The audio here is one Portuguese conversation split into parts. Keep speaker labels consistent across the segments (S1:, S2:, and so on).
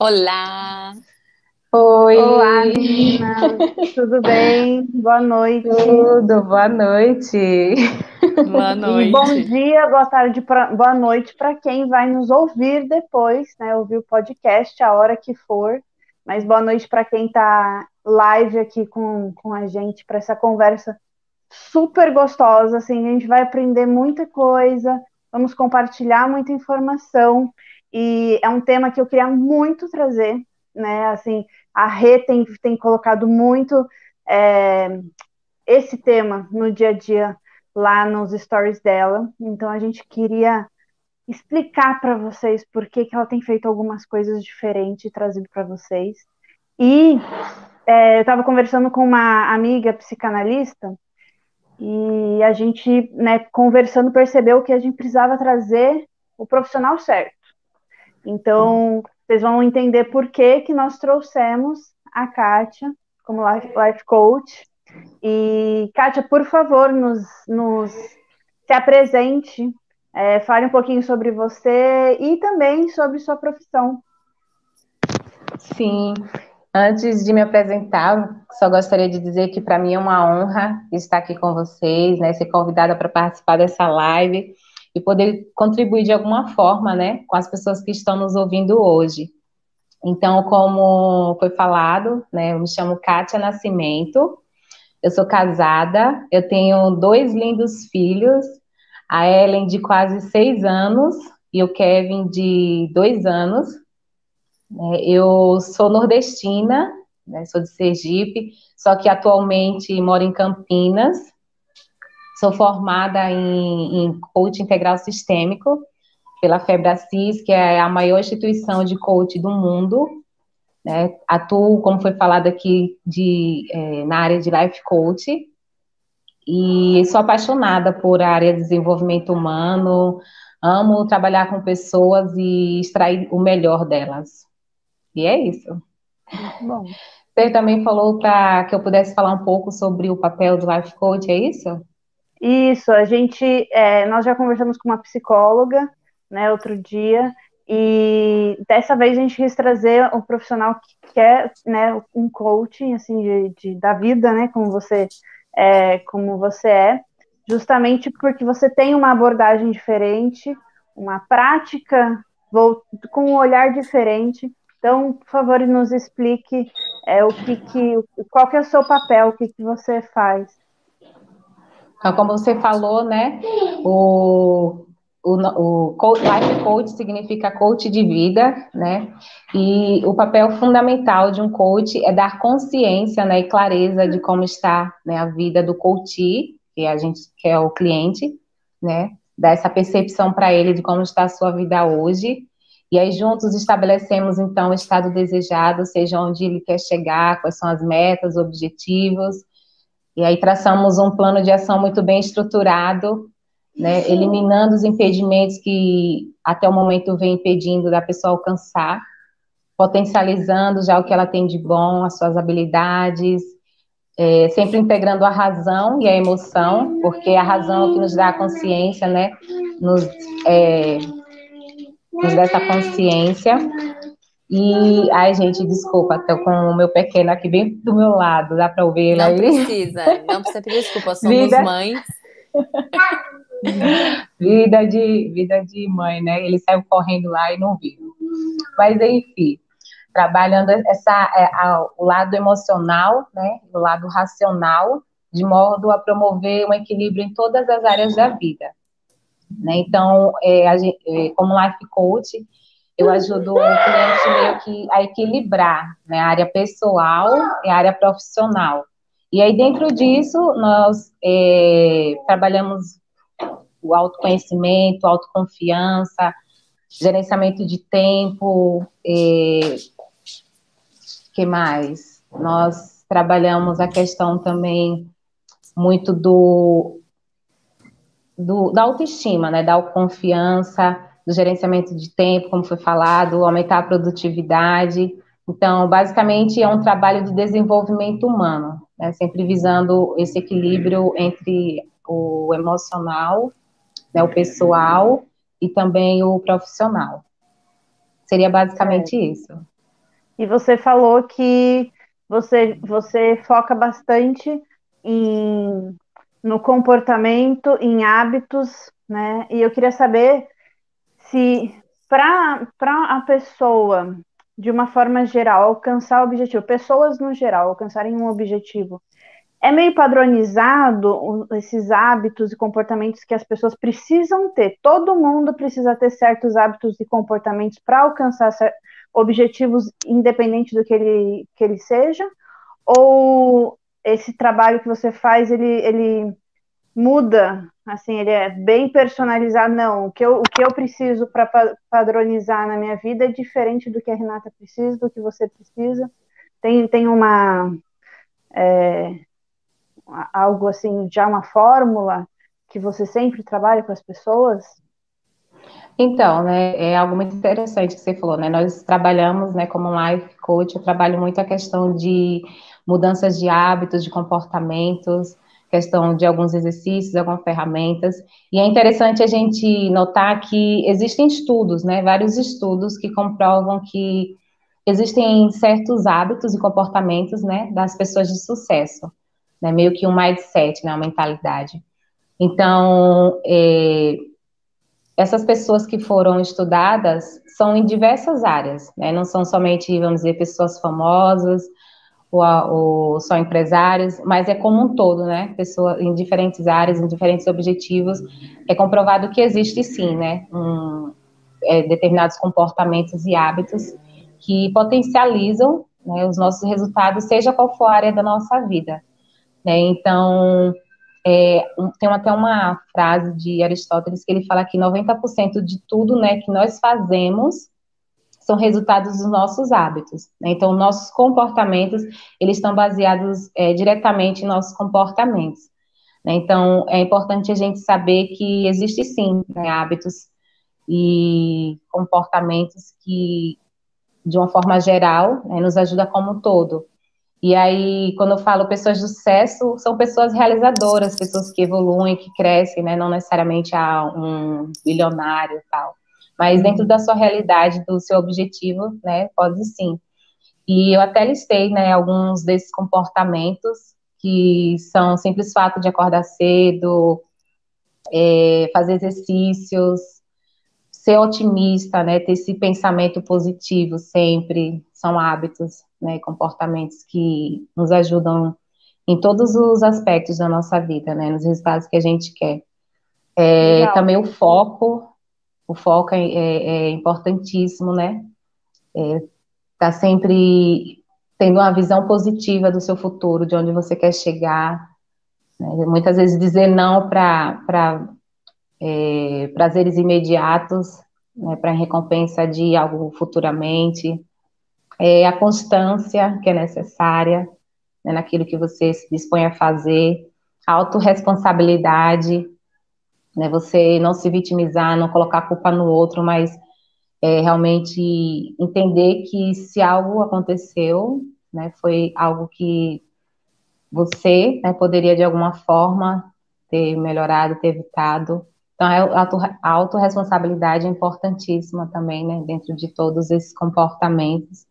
S1: Olá!
S2: Oi!
S3: Olá, meninas! Tudo bem? Boa noite!
S2: Tudo, boa noite!
S1: Boa noite!
S3: E bom dia, boa tarde, pra, boa noite para quem vai nos ouvir depois, né? Ouvir o podcast a hora que for. Mas boa noite para quem está live aqui com, com a gente para essa conversa super gostosa. Assim, a gente vai aprender muita coisa, vamos compartilhar muita informação. E é um tema que eu queria muito trazer, né? Assim, a Rê tem, tem colocado muito é, esse tema no dia a dia lá nos stories dela. Então a gente queria explicar para vocês por que, que ela tem feito algumas coisas diferentes e trazido para vocês. E é, eu estava conversando com uma amiga psicanalista e a gente, né, conversando, percebeu que a gente precisava trazer o profissional certo. Então, vocês vão entender por que, que nós trouxemos a Kátia como life, coach. E, Kátia, por favor, nos, nos se apresente, é, fale um pouquinho sobre você e também sobre sua profissão.
S2: Sim, antes de me apresentar, só gostaria de dizer que para mim é uma honra estar aqui com vocês, né, ser convidada para participar dessa live e poder contribuir de alguma forma, né, com as pessoas que estão nos ouvindo hoje. Então, como foi falado, né, eu me chamo Kátia Nascimento, eu sou casada, eu tenho dois lindos filhos, a Ellen de quase seis anos e o Kevin de dois anos. É, eu sou nordestina, né, sou de Sergipe, só que atualmente moro em Campinas, Sou formada em, em coach integral sistêmico pela Febracis, que é a maior instituição de coach do mundo. Né? Atuo, como foi falado aqui, de, é, na área de life coach. E sou apaixonada por a área de desenvolvimento humano. Amo trabalhar com pessoas e extrair o melhor delas. E é isso.
S3: Bom.
S2: Você também falou para que eu pudesse falar um pouco sobre o papel do life coach, é isso?
S3: Isso, a gente, é, nós já conversamos com uma psicóloga, né, outro dia, e dessa vez a gente quis trazer um profissional que quer, né, um coaching, assim, de, de da vida, né, como você, é, como você é, justamente porque você tem uma abordagem diferente, uma prática com um olhar diferente. Então, por favor, nos explique é, o que, que qual que é o seu papel, o que, que você faz.
S2: Então, como você falou, né, o, o, o Life Coach significa coach de vida, né, e o papel fundamental de um coach é dar consciência, né, e clareza de como está, né, a vida do coach, que a gente que é o cliente, né, dar essa percepção para ele de como está a sua vida hoje, e aí juntos estabelecemos então o estado desejado, seja onde ele quer chegar, quais são as metas, objetivos, e aí traçamos um plano de ação muito bem estruturado, né, eliminando os impedimentos que até o momento vem impedindo da pessoa alcançar, potencializando já o que ela tem de bom, as suas habilidades, é, sempre integrando a razão e a emoção, porque a razão é o que nos dá a consciência, né, nos, é, nos dá essa consciência e, ai, gente, desculpa, tô com o meu pequeno aqui bem do meu lado, dá para ouvir ele
S1: não
S2: aí?
S1: Precisa, não precisa pedir desculpa, somos vida... mães.
S2: vida, de, vida de mãe, né? Ele saiu correndo lá e não viu. Mas, enfim, trabalhando essa, é, a, o lado emocional, né? O lado racional, de modo a promover um equilíbrio em todas as áreas da vida. Né? Então, é, a gente, é, como life coach, eu ajudo o cliente meio que a equilibrar né, a área pessoal e a área profissional. E aí, dentro disso, nós é, trabalhamos o autoconhecimento, autoconfiança, gerenciamento de tempo, é, que mais? Nós trabalhamos a questão também muito do, do da autoestima, né, da autoconfiança, do gerenciamento de tempo, como foi falado, aumentar a produtividade. Então, basicamente, é um trabalho de desenvolvimento humano, né, sempre visando esse equilíbrio entre o emocional, né, o pessoal e também o profissional. Seria basicamente é. isso.
S3: E você falou que você, você foca bastante em, no comportamento, em hábitos, né? E eu queria saber se para a pessoa, de uma forma geral, alcançar o objetivo, pessoas no geral alcançarem um objetivo, é meio padronizado esses hábitos e comportamentos que as pessoas precisam ter. Todo mundo precisa ter certos hábitos e comportamentos para alcançar objetivos, independente do que ele, que ele seja? Ou esse trabalho que você faz, ele, ele muda, assim, ele é bem personalizado? Não, o que eu, o que eu preciso para padronizar na minha vida é diferente do que a Renata precisa, do que você precisa. Tem, tem uma... É, algo assim, já uma fórmula que você sempre trabalha com as pessoas?
S2: Então, né, é algo muito interessante que você falou, né? Nós trabalhamos, né, como life coach, eu trabalho muito a questão de mudanças de hábitos, de comportamentos, questão de alguns exercícios, algumas ferramentas. E é interessante a gente notar que existem estudos, né, vários estudos que comprovam que existem certos hábitos e comportamentos, né, das pessoas de sucesso né? Meio que um mindset, né? Uma mentalidade. Então, é, essas pessoas que foram estudadas são em diversas áreas, né? Não são somente, vamos dizer, pessoas famosas ou, ou só empresários, mas é como um todo, né? Pessoas em diferentes áreas, em diferentes objetivos. É comprovado que existe sim, né? Um, é, determinados comportamentos e hábitos que potencializam né, os nossos resultados, seja qual for a área da nossa vida. Né? Então, é, tem até uma frase de Aristóteles que ele fala que 90% de tudo né, que nós fazemos são resultados dos nossos hábitos. Né? Então, nossos comportamentos, eles estão baseados é, diretamente em nossos comportamentos. Né? Então, é importante a gente saber que existe sim né, hábitos e comportamentos que, de uma forma geral, né, nos ajuda como um todo. E aí, quando eu falo pessoas de sucesso, são pessoas realizadoras, pessoas que evoluem, que crescem, né? Não necessariamente a um bilionário e tal. Mas dentro da sua realidade, do seu objetivo, né? Pode sim. E eu até listei, né, alguns desses comportamentos que são simples fato de acordar cedo, é, fazer exercícios, ser otimista, né, ter esse pensamento positivo sempre, são hábitos, né, comportamentos que nos ajudam em todos os aspectos da nossa vida, né, nos resultados que a gente quer. É, também o foco, o foco é, é, é importantíssimo, né, é, tá sempre tendo uma visão positiva do seu futuro, de onde você quer chegar, né, muitas vezes dizer não para é, prazeres imediatos, né, para recompensa de algo futuramente, é, a constância que é necessária né, naquilo que você se dispõe a fazer, a autorresponsabilidade, né, você não se vitimizar, não colocar a culpa no outro, mas é, realmente entender que se algo aconteceu, né, foi algo que você né, poderia de alguma forma ter melhorado, ter evitado. Então, a autorresponsabilidade é importantíssima também, né, dentro de todos esses comportamentos.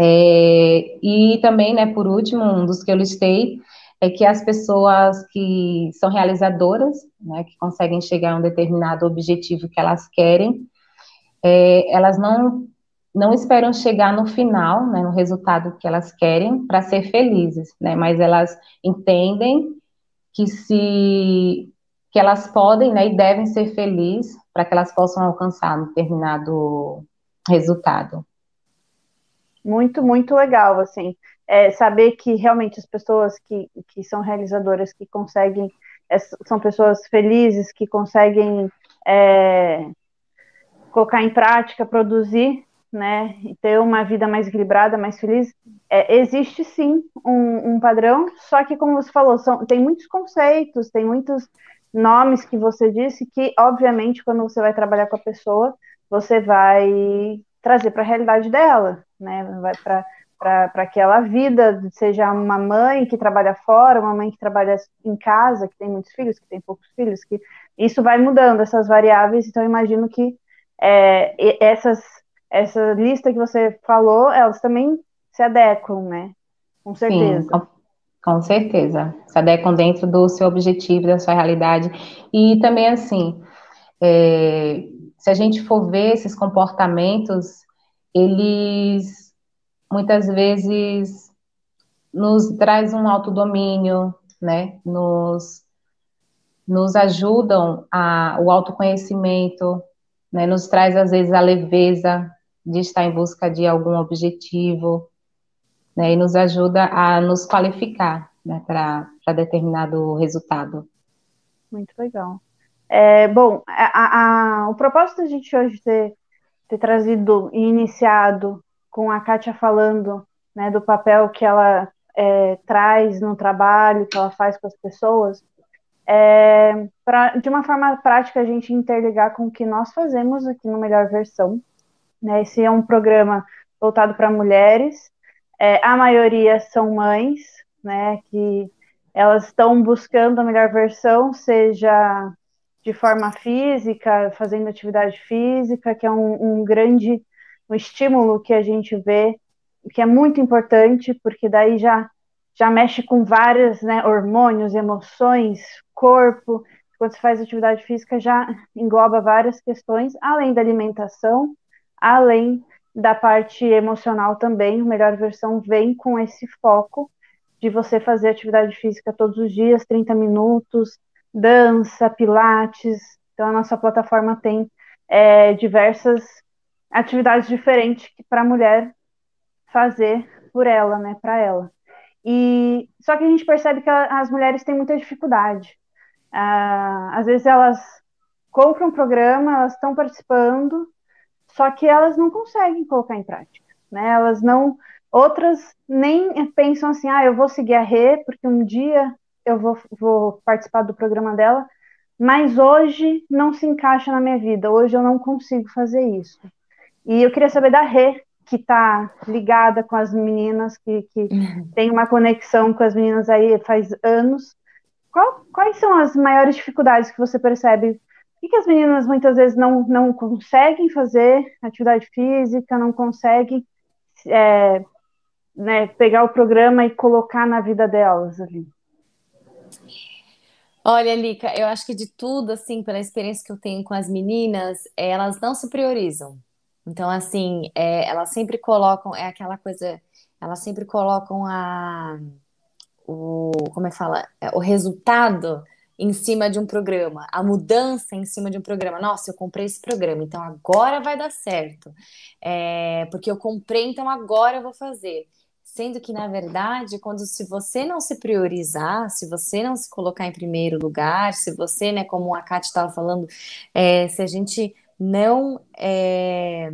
S2: É, e também, né, por último, um dos que eu listei é que as pessoas que são realizadoras, né, que conseguem chegar a um determinado objetivo que elas querem, é, elas não não esperam chegar no final, né, no resultado que elas querem para ser felizes, né, mas elas entendem que se que elas podem né, e devem ser felizes para que elas possam alcançar um determinado resultado.
S3: Muito, muito legal, assim, é, saber que realmente as pessoas que, que são realizadoras, que conseguem, é, são pessoas felizes, que conseguem é, colocar em prática, produzir, né, e ter uma vida mais equilibrada, mais feliz, é, existe sim um, um, padrão, só que como você falou, são, tem muitos conceitos, tem muitos nomes que você disse que, obviamente, quando você vai trabalhar com a pessoa, você vai trazer para a realidade dela, né? Vai para para aquela vida, seja uma mãe que trabalha fora, uma mãe que trabalha em casa, que tem muitos filhos, que tem poucos filhos, que isso vai mudando essas variáveis. Então, imagino que é, essas essa lista que você falou, elas também se adequam, né? Com certeza.
S2: Sim, com, com certeza. Se adequam dentro do seu objetivo, da sua realidade. E também, assim, é, se a gente for ver esses comportamentos, eles muitas vezes nos traz um autodomínio, né? Nos, nos ajudam a, o autoconhecimento, né? Nos traz às vezes a leveza de estar em busca de algum objetivo, né? E nos ajuda a nos qualificar, né? Para determinado resultado.
S3: Muito legal. É, bom, a, a, o propósito da gente hoje ter, ter trazido e iniciado com a Kátia falando né, do papel que ela é, traz no trabalho, que ela faz com as pessoas, é, pra, de uma forma prática a gente interligar com o que nós fazemos aqui no Melhor Versão. Né, esse é um programa voltado para mulheres, é, a maioria são mães, né, que elas estão buscando a melhor versão, seja de forma física, fazendo atividade física, que é um, um grande um estímulo que a gente vê, que é muito importante, porque daí já, já mexe com vários né, hormônios, emoções, corpo. Quando você faz atividade física, já engloba várias questões, além da alimentação, além da parte emocional também. A melhor versão vem com esse foco de você fazer atividade física todos os dias, 30 minutos, dança, pilates. Então, a nossa plataforma tem é, diversas atividades diferentes para a mulher fazer por ela, né, para ela. E só que a gente percebe que as mulheres têm muita dificuldade. Ah, às vezes elas compram um programa, elas estão participando, só que elas não conseguem colocar em prática, né? Elas não, outras nem pensam assim, ah, eu vou seguir a Rê, porque um dia eu vou, vou participar do programa dela, mas hoje não se encaixa na minha vida, hoje eu não consigo fazer isso. E eu queria saber da Rê, que está ligada com as meninas, que, que uhum. tem uma conexão com as meninas aí faz anos. Qual, quais são as maiores dificuldades que você percebe? O que, que as meninas muitas vezes não, não conseguem fazer atividade física, não conseguem é, né, pegar o programa e colocar na vida delas ali?
S1: Olha, Lica, eu acho que de tudo, assim, pela experiência que eu tenho com as meninas, elas não se priorizam. Então, assim, é, elas sempre colocam, é aquela coisa, elas sempre colocam a, o, como é que fala, é, o resultado em cima de um programa, a mudança em cima de um programa. Nossa, eu comprei esse programa, então agora vai dar certo. É, porque eu comprei, então agora eu vou fazer. Sendo que, na verdade, quando se você não se priorizar, se você não se colocar em primeiro lugar, se você, né, como a Kátia estava falando, é, se a gente não é,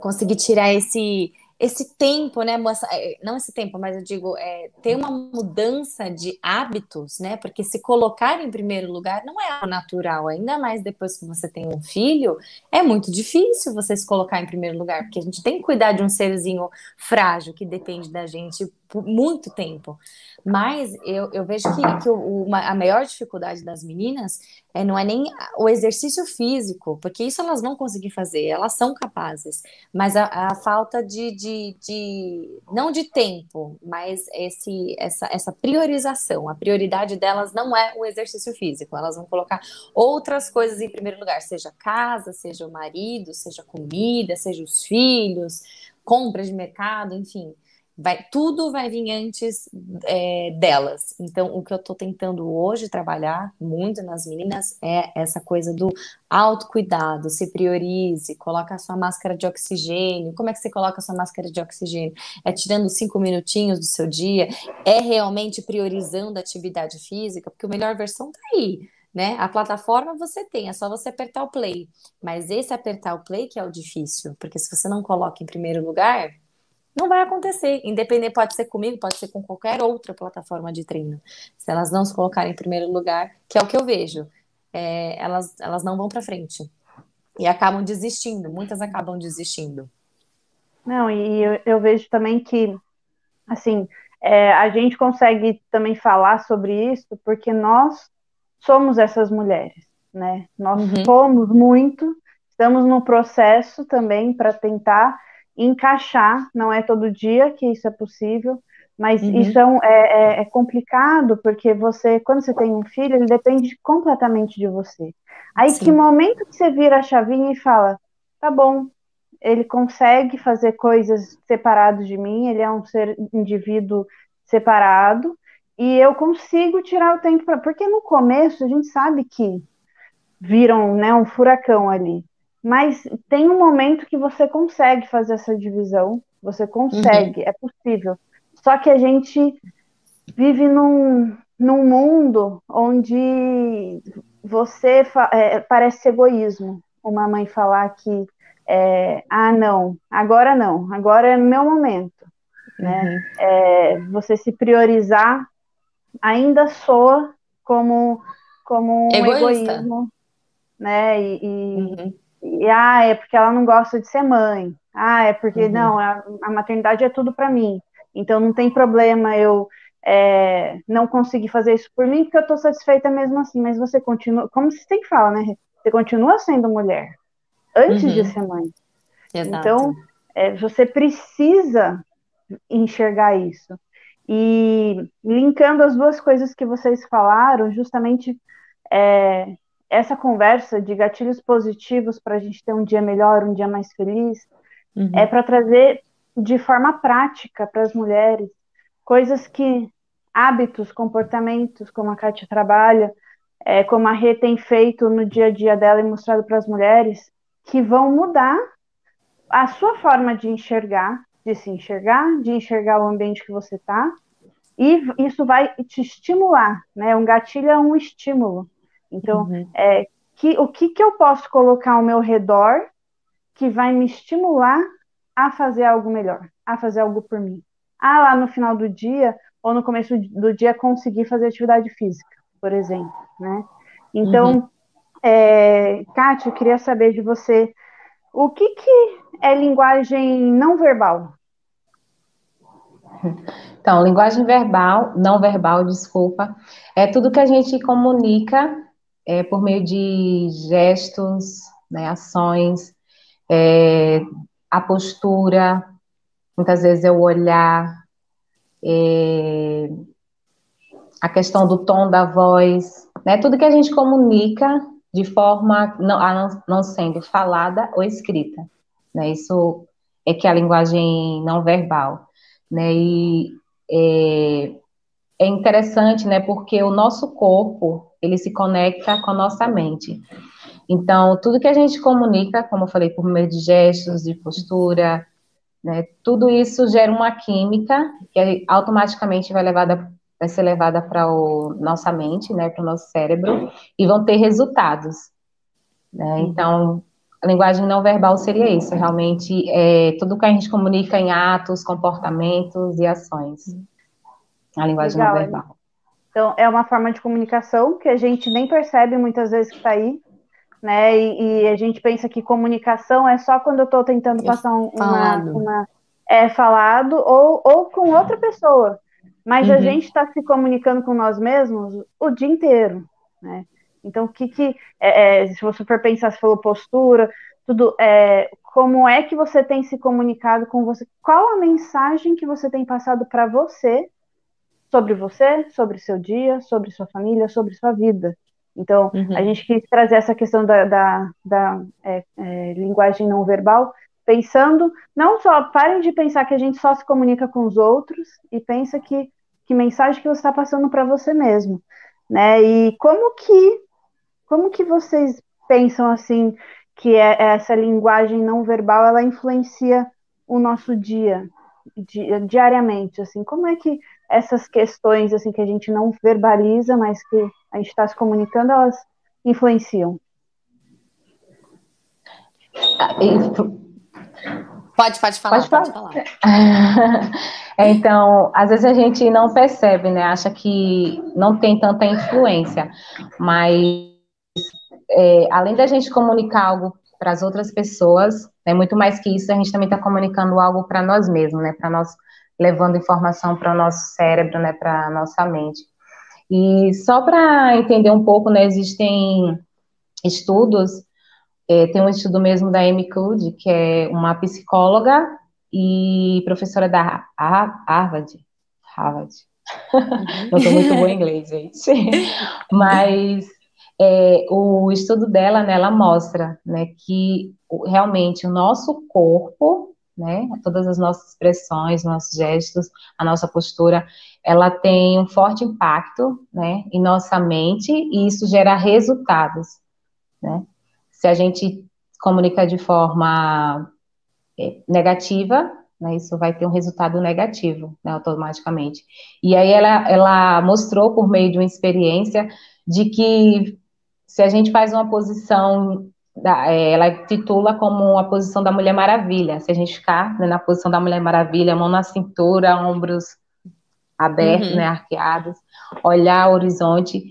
S1: conseguir tirar esse esse tempo, né, é, não esse tempo, mas eu digo, é, ter uma mudança de hábitos, né, porque se colocar em primeiro lugar não é algo natural, ainda mais depois que você tem um filho, é muito difícil você se colocar em primeiro lugar, porque a gente tem que cuidar de um serzinho frágil que depende da gente por muito tempo. Mas eu, eu vejo que, que uma, a maior dificuldade das meninas é, não é nem o exercício físico, porque isso elas vão conseguir fazer, elas são capazes, mas a, a falta de, de, de, não de tempo, mas esse, essa, essa priorização. A prioridade delas não é o exercício físico, elas vão colocar outras coisas em primeiro lugar, seja casa, seja o marido, seja comida, seja os filhos, compras de mercado, enfim vai tudo vai vir antes é, delas. Então, o que eu estou tentando hoje trabalhar muito nas meninas é essa coisa do autocuidado, se priorize, coloca a sua máscara de oxigênio. Como é que você coloca a sua máscara de oxigênio? É tirando cinco minutinhos do seu dia? É realmente priorizando a atividade física? Porque a melhor versão tá aí. Né? A plataforma você tem, é só você apertar o play. Mas esse apertar o play que é o difícil, porque se você não coloca em primeiro lugar, não vai acontecer. Independente, pode ser comigo, pode ser com qualquer outra plataforma de treino. Se elas não se colocarem em primeiro lugar, que é o que eu vejo, é, elas, elas não vão para frente. E acabam desistindo, muitas acabam desistindo.
S3: Não, e eu, eu vejo também que, assim, é, a gente consegue também falar sobre isso porque nós somos essas mulheres, né? Nós uhum. somos muito estamos no processo também para tentar encaixar, não é todo dia que isso é possível, mas uhum. isso é, um, é, é, é, complicado porque você, quando você tem um filho, ele depende completamente de você. Aí Sim. que momento que você vira a chavinha e fala, tá bom, ele consegue fazer coisas separadas de mim, ele é um ser indivíduo separado, e eu consigo tirar o tempo para. Porque no começo a gente sabe que viram né, um furacão ali. Mas tem um momento que você consegue fazer essa divisão, você consegue, uhum. é possível. Só que a gente vive num, num mundo onde você é, parece egoísmo. Uma mãe falar que é, ah, não, agora não, agora é meu momento. Né? Uhum. É, você se priorizar ainda soa como, como um Egoísta. egoísmo, né? E, e, uhum. E, ah, é porque ela não gosta de ser mãe. Ah, é porque uhum. não, a, a maternidade é tudo para mim. Então não tem problema eu é, não conseguir fazer isso por mim, porque eu estou satisfeita mesmo assim. Mas você continua, como você sempre fala, né? Você continua sendo mulher antes uhum. de ser mãe. Exato. Então é, você precisa enxergar isso. E linkando as duas coisas que vocês falaram, justamente é, essa conversa de gatilhos positivos para a gente ter um dia melhor, um dia mais feliz, uhum. é para trazer de forma prática para as mulheres coisas que hábitos, comportamentos, como a Kátia trabalha, é, como a Rê tem feito no dia a dia dela e mostrado para as mulheres, que vão mudar a sua forma de enxergar de se enxergar, de enxergar o ambiente que você está, e isso vai te estimular, né? Um gatilho é um estímulo. Então, uhum. é, que, o que, que eu posso colocar ao meu redor que vai me estimular a fazer algo melhor, a fazer algo por mim? Ah, lá no final do dia, ou no começo do dia, conseguir fazer atividade física, por exemplo, né? Então, uhum. é, Kátia, eu queria saber de você, o que, que é linguagem não verbal?
S2: Então, linguagem verbal, não verbal, desculpa, é tudo que a gente comunica é, por meio de gestos, né, ações, é, a postura, muitas vezes é o olhar, é, a questão do tom da voz, né, tudo que a gente comunica de forma não, não, sendo falada ou escrita. Né, isso é que é a linguagem não verbal né? E é, é interessante, né? Porque o nosso corpo ele se conecta com a nossa mente. Então, tudo que a gente comunica, como eu falei, por meio de gestos, de postura, né, tudo isso gera uma química que automaticamente vai, levada, vai ser levada para a nossa mente, né, para o nosso cérebro, e vão ter resultados. Né? Então, a linguagem não verbal seria isso, realmente é tudo que a gente comunica em atos, comportamentos e ações. A linguagem Legal, não verbal.
S3: Então, é uma forma de comunicação que a gente nem percebe muitas vezes que está aí, né? E, e, a gente pensa que comunicação é só quando eu estou tentando passar um, uma, uma, é falado ou, ou com outra pessoa. Mas uhum. a gente está se comunicando com nós mesmos o dia inteiro, né? Então, o que que, é, é, se você for pensar, se falou postura, tudo, é, como é que você tem se comunicado com você? Qual a mensagem que você tem passado para você sobre você, sobre seu dia, sobre sua família, sobre sua vida? Então, uhum. a gente quis trazer essa questão da, da, da é, é, linguagem não verbal, pensando, não só, parem de pensar que a gente só se comunica com os outros e pensa que, que mensagem que você está passando para você mesmo, né? E como que como que vocês pensam assim que é, essa linguagem não verbal ela influencia o nosso dia di, diariamente assim como é que essas questões assim que a gente não verbaliza mas que a gente está se comunicando elas influenciam.
S1: Ah, pode pode falar pode, pode falar,
S2: então às vezes a gente não percebe né? Acha que não tem tanta influência mas é, além da gente comunicar algo para as outras pessoas, é muito mais que isso, a gente também está comunicando algo para nós mesmos, né, para nós, levando informação para o nosso cérebro, né, para a nossa mente. E só para entender um pouco, né, existem estudos é, tem um estudo mesmo da Amy Cuddy, que é uma psicóloga e professora da Harvard. Harvard. Uhum. Não sou muito boa em inglês, gente. Mas é, o estudo dela, né, ela mostra né, que realmente o nosso corpo, né, todas as nossas expressões, nossos gestos, a nossa postura, ela tem um forte impacto né, em nossa mente e isso gera resultados. Né? Se a gente comunica de forma é, negativa, né, isso vai ter um resultado negativo, né, automaticamente. E aí ela, ela mostrou por meio de uma experiência de que se a gente faz uma posição, da, é, ela titula como a posição da Mulher Maravilha, se a gente ficar né, na posição da Mulher Maravilha, mão na cintura, ombros abertos, uhum. né, arqueados, olhar o horizonte,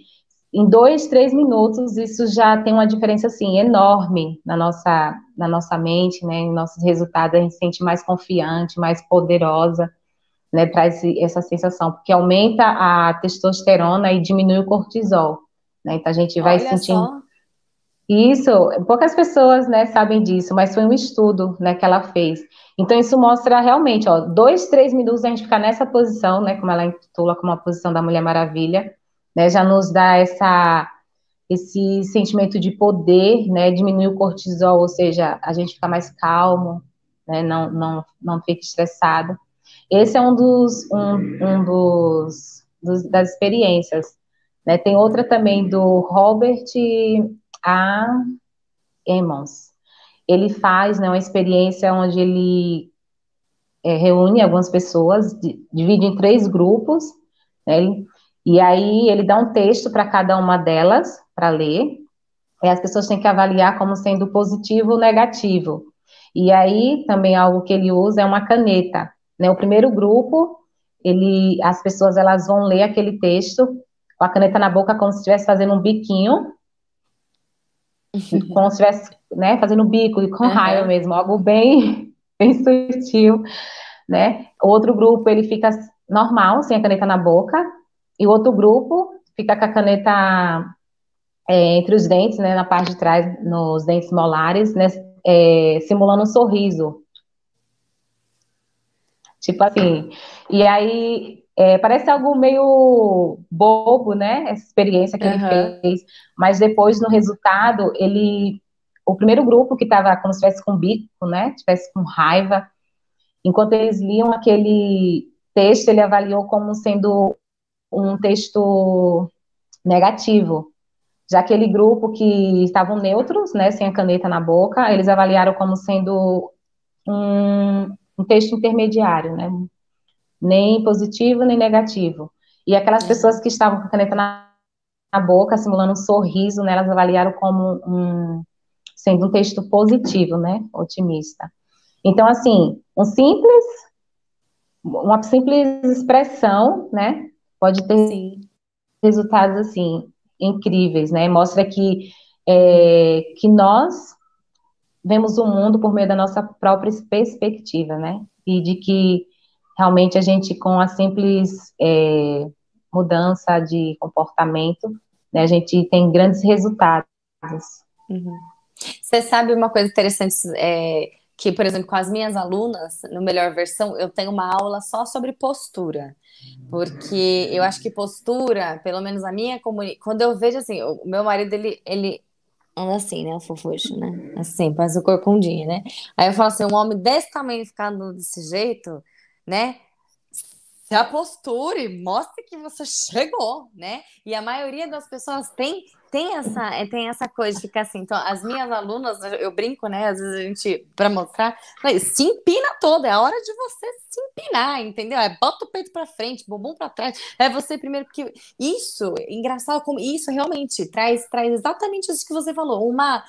S2: em dois, três minutos, isso já tem uma diferença, assim, enorme na nossa, na nossa mente, né, em nossos resultados, a gente se sente mais confiante, mais poderosa, né, traz essa sensação, porque aumenta a testosterona e diminui o cortisol, né, então a gente vai Olha sentindo... Só. Isso, poucas pessoas, né, sabem disso, mas foi um estudo, né, que ela fez. Então isso mostra realmente, ó, dois, três minutos a gente ficar nessa posição, né, como ela intitula como a posição da Mulher Maravilha, né, já nos dá essa, esse sentimento de poder, né, diminui o cortisol, ou seja, a gente fica mais calmo, né, não, não, não fica estressado. Esse é um dos, um, um dos, dos das experiências. Né, tem outra também do Robert A. Emmons. Ele faz né, uma experiência onde ele é, reúne algumas pessoas, divide em três grupos, né, e aí ele dá um texto para cada uma delas para ler. E as pessoas têm que avaliar como sendo positivo ou negativo. E aí também algo que ele usa é uma caneta. Né? O primeiro grupo, ele, as pessoas elas vão ler aquele texto com a caneta na boca como se estivesse fazendo um biquinho, como se estivesse né, fazendo bico e com uhum. raiva mesmo, algo bem, bem sutil, né? O outro grupo ele fica normal, sem a caneta na boca, e o outro grupo fica com a caneta é, entre os dentes, né, na parte de trás, nos dentes molares, né, é, simulando um sorriso. Tipo assim. E aí, é, parece algo meio bobo, né, essa experiência que uhum. ele fez, mas depois, no resultado, ele. O primeiro grupo que estava como se estivesse com bico, né, estivesse com raiva, enquanto eles liam aquele texto, ele avaliou como sendo um texto negativo. Já aquele grupo que estavam neutros, né, sem a caneta na boca, eles avaliaram como sendo um, um texto intermediário, né, nem positivo nem negativo. E aquelas pessoas que estavam com a caneta na, na boca, simulando um sorriso, né, elas avaliaram como um, sendo um texto positivo, né, otimista. Então, assim, um simples, uma simples expressão, né, pode ter Sim. resultados assim incríveis, né? Mostra que é, que nós vemos o mundo por meio da nossa própria perspectiva, né? E de que realmente a gente com a simples é, mudança de comportamento, né, a gente tem grandes resultados.
S1: Uhum. Você sabe uma coisa interessante é, que, por exemplo, com as minhas alunas, no Melhor Versão, eu tenho uma aula só sobre postura porque eu acho que postura, pelo menos a minha comunidade, quando eu vejo assim, o meu marido, ele, ele anda assim, né, fofuxo, né, assim, faz o corcundinho, né, aí eu falo assim, um homem desse tamanho ficando desse jeito, né, se a posture, mostre que você chegou, né? E a maioria das pessoas tem tem essa, é, tem essa coisa de ficar assim. Então, as minhas alunas, eu brinco, né? Às vezes a gente, para mostrar, se empina toda, é a hora de você se empinar, entendeu? É bota o peito para frente, bumbum para trás. É você primeiro, porque isso, engraçado como isso realmente traz, traz exatamente isso que você falou, uma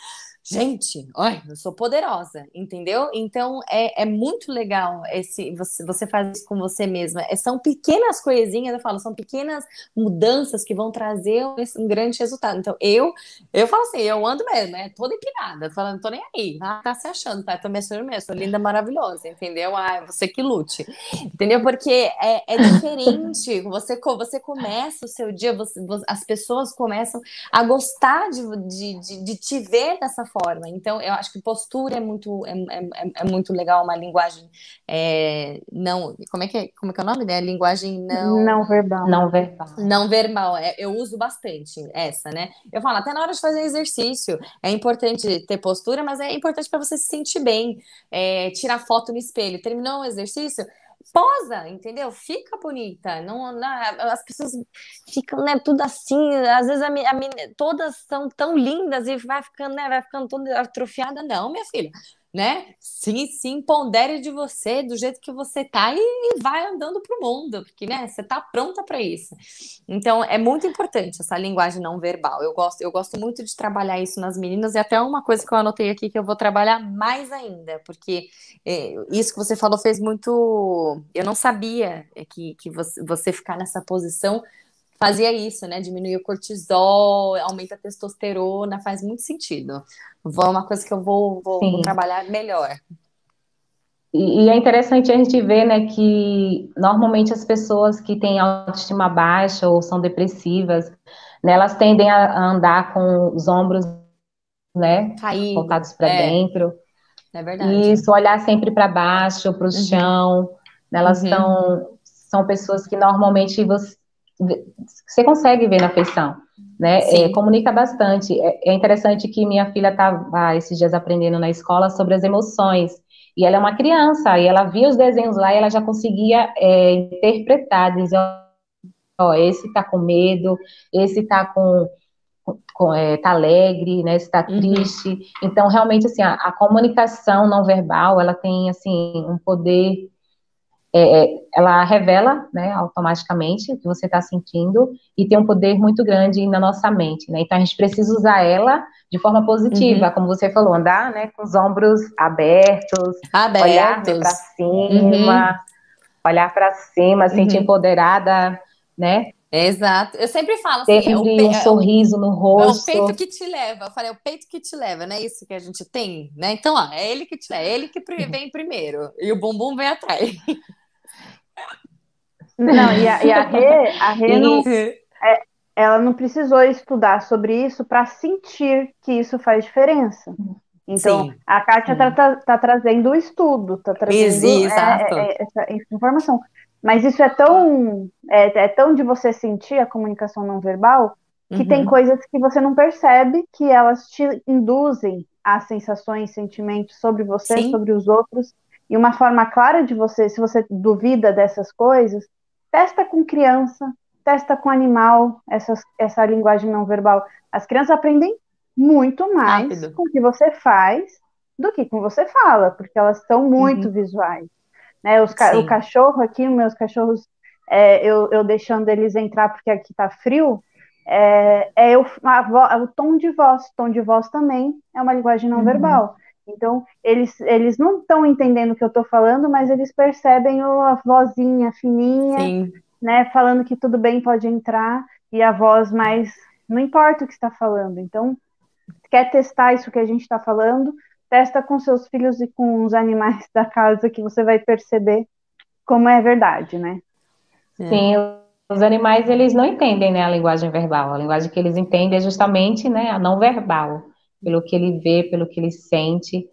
S1: gente, olha, eu sou poderosa, entendeu? Então é, é muito legal esse você, você faz isso com você mesma. É, são pequenas coisinhas, eu falo, são pequenas mudanças que vão trazer um, grande resultado. Então eu eu falo assim, eu ando mesmo, né? Toda empinada, falando, tô nem aí, tá se achando, tá? Tô me achando mesmo, sou linda, maravilhosa, entendeu? Ah, você que lute, entendeu? Porque é, é diferente. Você você começa o seu dia, você, as pessoas começam a gostar de, de, de, de te ver dessa forma. Então, eu acho que postura é muito, é, é, é muito legal, uma linguagem é, não. Como é, que é, como é que é o nome? Né? Linguagem não.
S3: Não verbal.
S2: Não verbal.
S1: Não verbal. É, eu uso bastante essa, né? Eu falo, até na hora de fazer exercício, é importante ter postura, mas é importante para você se sentir bem. É, tirar foto no espelho. Terminou o exercício? Posa, entendeu? Fica bonita. Não, não, as pessoas ficam, né, tudo assim. Às vezes a, a, todas são tão lindas e vai ficando, né, vai ficando toda atrofiada. Não, minha filha né? Se, se empodere de você, do jeito que você tá, e, e vai andando pro mundo, porque, né, você tá pronta para isso. Então, é muito importante essa linguagem não verbal. Eu gosto, eu gosto muito de trabalhar isso nas meninas, e até uma coisa que eu anotei aqui que eu vou trabalhar mais ainda, porque é, isso que você falou fez muito. Eu não sabia que, que você, você ficar nessa posição fazia isso, né? Diminuir o cortisol, aumenta a testosterona, faz muito sentido. É uma coisa que eu vou, vou, vou trabalhar melhor.
S2: E, e, é interessante a gente ver, né, que normalmente as pessoas que têm autoestima baixa ou são depressivas, né, elas tendem a andar com os ombros, né, Caído. voltados para é. dentro.
S1: É verdade.
S2: Isso, olhar sempre para baixo, para o uhum. chão. Né, elas uhum. são, são pessoas que normalmente você, você consegue ver na feição né? É, comunica bastante. É, é, interessante que minha filha estava esses dias aprendendo na escola sobre as emoções. E ela é uma criança, e ela via os desenhos lá e ela já conseguia é, interpretar, dizer, ó, esse tá com medo, esse tá com, com é, tá alegre, né, esse tá uhum. triste. Uhum. Então, realmente, assim, a, a comunicação não verbal, ela tem, assim, um poder é, é, ela revela, né, automaticamente o que você está sentindo e tem um poder muito grande na nossa mente, né? Então a gente precisa usar ela de forma positiva, uhum. como você falou, andar, né, com os ombros abertos, abertos. olhar né, para cima, uhum. olhar para cima, uhum. sentir empoderada, né?
S1: Exato. Eu sempre falo assim,
S2: sempre é um é sorriso no rosto.
S1: É o peito que te leva. Eu falei, é o peito que te leva, não é isso que a gente tem, né? Então, ó, é ele que te leva, é ele que vem primeiro e o bumbum vem atrás.
S3: Não, e a, e a Rê, a Rê não, é, ela não precisou estudar sobre isso para sentir que isso faz diferença. Então, Sim. a Kátia está tá, tá trazendo o estudo, está trazendo é, é, é, essa, essa, informação. Mas isso é tão, é, é, tão de você sentir a comunicação não verbal que uhum. tem coisas que você não percebe que elas te induzem a sensações, sentimentos sobre você, Sim. sobre os outros. E uma forma clara de você, se você duvida dessas coisas, Testa com criança, testa com animal, essa essa linguagem não verbal. As crianças aprendem muito mais Rápido. com o que você faz do que com você fala, porque elas são muito uhum. visuais. Né? Os, o cachorro aqui, meus cachorros, é, eu, eu deixando eles entrar porque aqui está frio, é, é o, a, o tom de voz. Tom de voz também é uma linguagem não uhum. verbal. Então, eles, eles não estão entendendo o que eu estou falando, mas eles percebem a vozinha fininha, Sim. né, falando que tudo bem, pode entrar, e a voz mais, não importa o que está falando. Então, quer testar isso que a gente está falando, testa com seus filhos e com os animais da casa, que você vai perceber como é verdade, né?
S2: É. Sim, os animais, eles não entendem, né, a linguagem verbal. A linguagem que eles entendem é justamente, né, a não verbal pelo que ele vê, pelo que ele sente.